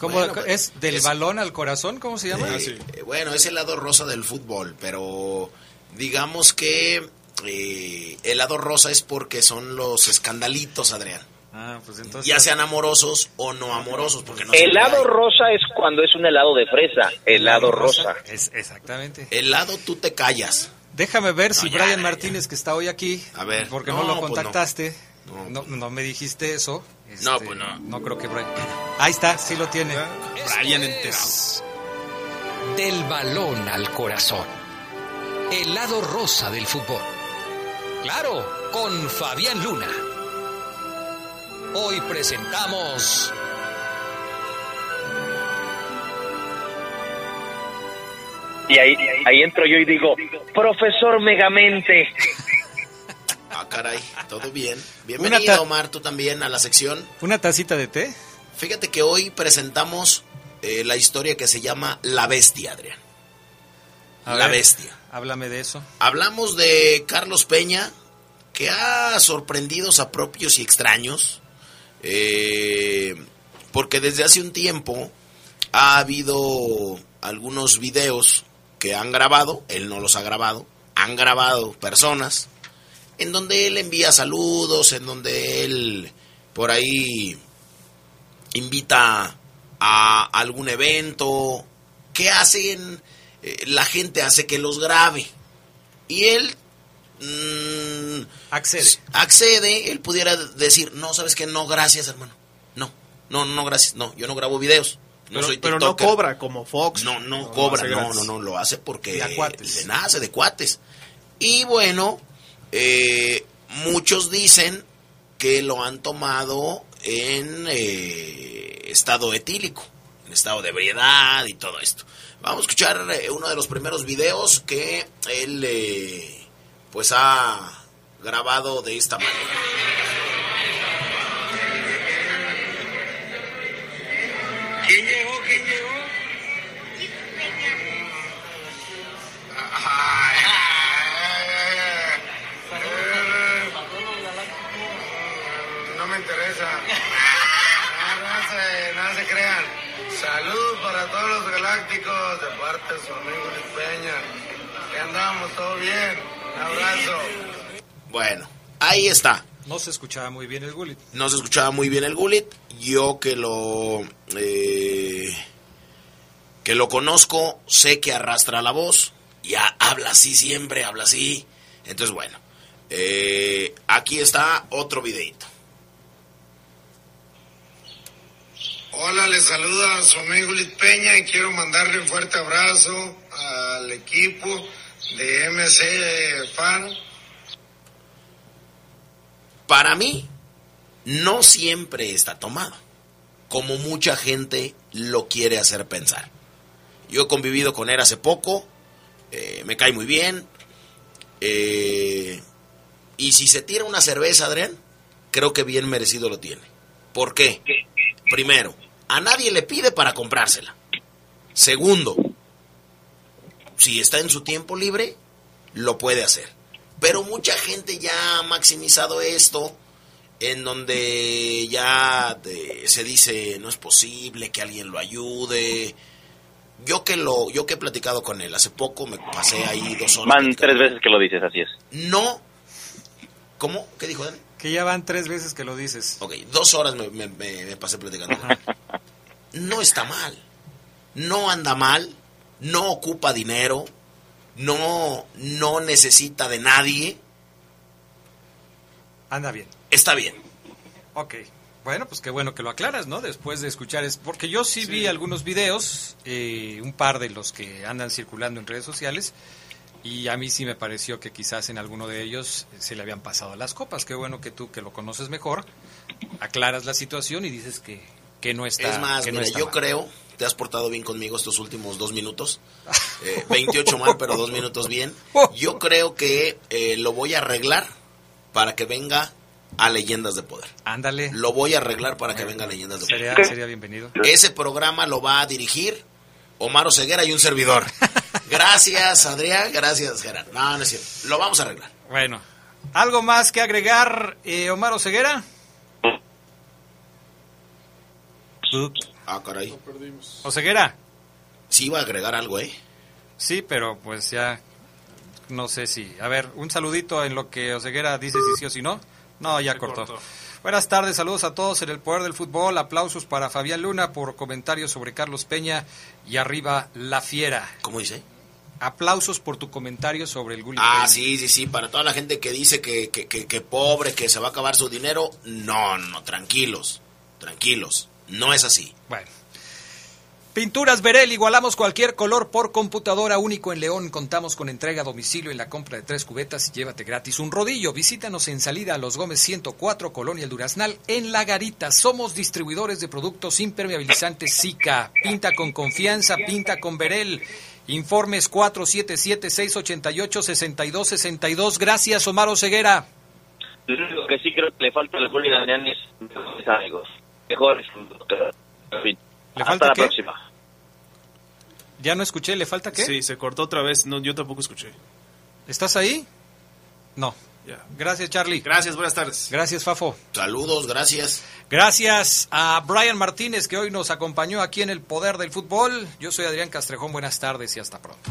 ¿Cómo, Bueno, pues, ¿Es del es- balón al corazón? ¿Cómo se llama? Eh, eh, bueno, es el lado rosa del fútbol, pero digamos que eh, el lado rosa es porque son los escandalitos, Adrián. Ah, pues entonces. Ya sean amorosos o no amorosos, porque no helado rosa es cuando es un helado de fresa, helado rosa. Es, exactamente. Helado tú te callas. Déjame ver si ya, Brian ya, Martínez, que está hoy aquí, A ver. porque No, no, lo pues no. contactaste, no, no me dijiste eso. No, este, pues no. No creo que Brian. <laughs> Ahí está, sí lo tiene. Brian enterado. Del balón al corazón. El lado rosa del fútbol. Claro, con Fabián Luna. Hoy presentamos Y ahí, ahí entro yo y digo, profesor Megamente. Ah, caray, todo bien. Bienvenido, Omar, tú también a la sección. ¿Una tacita de té? Fíjate que hoy presentamos eh, la historia que se llama La Bestia, Adrián. A La ver, Bestia. Háblame de eso. Hablamos de Carlos Peña, que ha sorprendido a propios y extraños, eh, porque desde hace un tiempo ha habido algunos videos que han grabado, él no los ha grabado, han grabado personas en donde él envía saludos, en donde él por ahí invita a algún evento, ¿qué hacen? Eh, la gente hace que los grabe. Y él mm, accede. Accede, él pudiera decir, no, sabes que no, gracias hermano. No, no, no, gracias, no, yo no grabo videos. No pero, soy pero no cobra como Fox. No, no, cobra, no, no, no, lo hace porque De le nace de cuates. Y bueno, eh, muchos dicen que lo han tomado en eh, estado etílico, en estado de ebriedad y todo esto. Vamos a escuchar eh, uno de los primeros videos que él eh, pues ha grabado de esta manera. ¿Quién llegó? ¿Quién llegó? No me interesa. Nada se, nada se crean. Salud para todos los galácticos de parte de su amigo Luis Peña. Que andamos, todo bien. Un abrazo. Bueno, ahí está. No se escuchaba muy bien el Gullit. No se escuchaba muy bien el Gullit. Yo que lo eh, que lo conozco, sé que arrastra la voz. Ya habla así siempre, habla así. Entonces, bueno, eh, aquí está otro videito. Hola, les saluda su amigo Luis Peña y quiero mandarle un fuerte abrazo al equipo de MC Fan. Para mí, no siempre está tomado, como mucha gente lo quiere hacer pensar. Yo he convivido con él hace poco, eh, me cae muy bien, eh, y si se tira una cerveza, Adrián, creo que bien merecido lo tiene. ¿Por qué? Primero, a nadie le pide para comprársela. Segundo, si está en su tiempo libre, lo puede hacer. Pero mucha gente ya ha maximizado esto, en donde ya eh, se dice no es posible que alguien lo ayude. Yo que lo, yo que he platicado con él hace poco, me pasé ahí dos horas. Van tres veces que lo dices, así es. No. ¿Cómo? ¿Qué dijo Dani? Que ya van tres veces que lo dices. Ok, dos horas me, me- me- me pasé platicando. con él. No está mal. No anda mal. No ocupa dinero. No, no necesita de nadie. Anda bien. Está bien. Ok. Bueno, pues qué bueno que lo aclaras, ¿no? Después de escuchar es porque yo sí, vi algunos videos, eh, un par de los que andan circulando en redes sociales, y a mí sí me pareció que quizás en alguno de ellos se le habían pasado las copas. Qué bueno que tú, que lo conoces mejor, aclaras la situación y dices que, que no está. es más, que no mira, está yo mal. creo, te has portado bien conmigo estos últimos dos minutos. Eh, 28 mal, pero dos minutos bien. Yo creo que eh, lo voy a arreglar para que venga a Leyendas de Poder. Ándale. Lo voy a arreglar para que venga a Leyendas de Sería, Poder. sería bienvenido. Ese programa lo va a dirigir Omar Oseguera y un servidor. <laughs> Gracias, Adrián. Gracias, Gerard. No, no es cierto. Lo vamos a arreglar. Bueno, ¿algo más que agregar, eh, Omar Oseguera? Ah, caray. Oseguera. Sí, iba a agregar algo, ¿eh? Sí, pero pues ya no sé si. A ver, un saludito en lo que Oseguera dice si sí o si no. No, ya cortó. cortó. Buenas tardes, saludos a todos en el poder del fútbol. Aplausos para Fabián Luna por comentarios sobre Carlos Peña y arriba la fiera. ¿Cómo dice? Aplausos por tu comentario sobre el Gulli Ah, Peña. sí, sí, sí. Para toda la gente que dice que, que, que, que pobre, que se va a acabar su dinero. No, no, tranquilos. Tranquilos. No es así. Bueno. Pinturas Verel, igualamos cualquier color por computadora único en León. Contamos con entrega a domicilio en la compra de tres cubetas y llévate gratis un rodillo. Visítanos en salida a Los Gómez 104, Colonia El Duraznal, en La Garita. Somos distribuidores de productos impermeabilizantes Zika. Pinta con confianza, pinta con Verel. Informes 477-688-6262. Gracias, Omar Ceguera. Lo único que sí creo que le falta al Julio Adrián es mejores amigos. Mejores. En fin. ¿Le Hasta falta la qué? próxima. Ya no escuché, ¿le falta qué? Sí, se cortó otra vez. No, yo tampoco escuché. ¿Estás ahí? No. Ya. Gracias, Charlie. Gracias, buenas tardes. Gracias, Fafo. Saludos, gracias. Gracias a Brian Martínez que hoy nos acompañó aquí en el Poder del Fútbol. Yo soy Adrián Castrejón, buenas tardes y hasta pronto.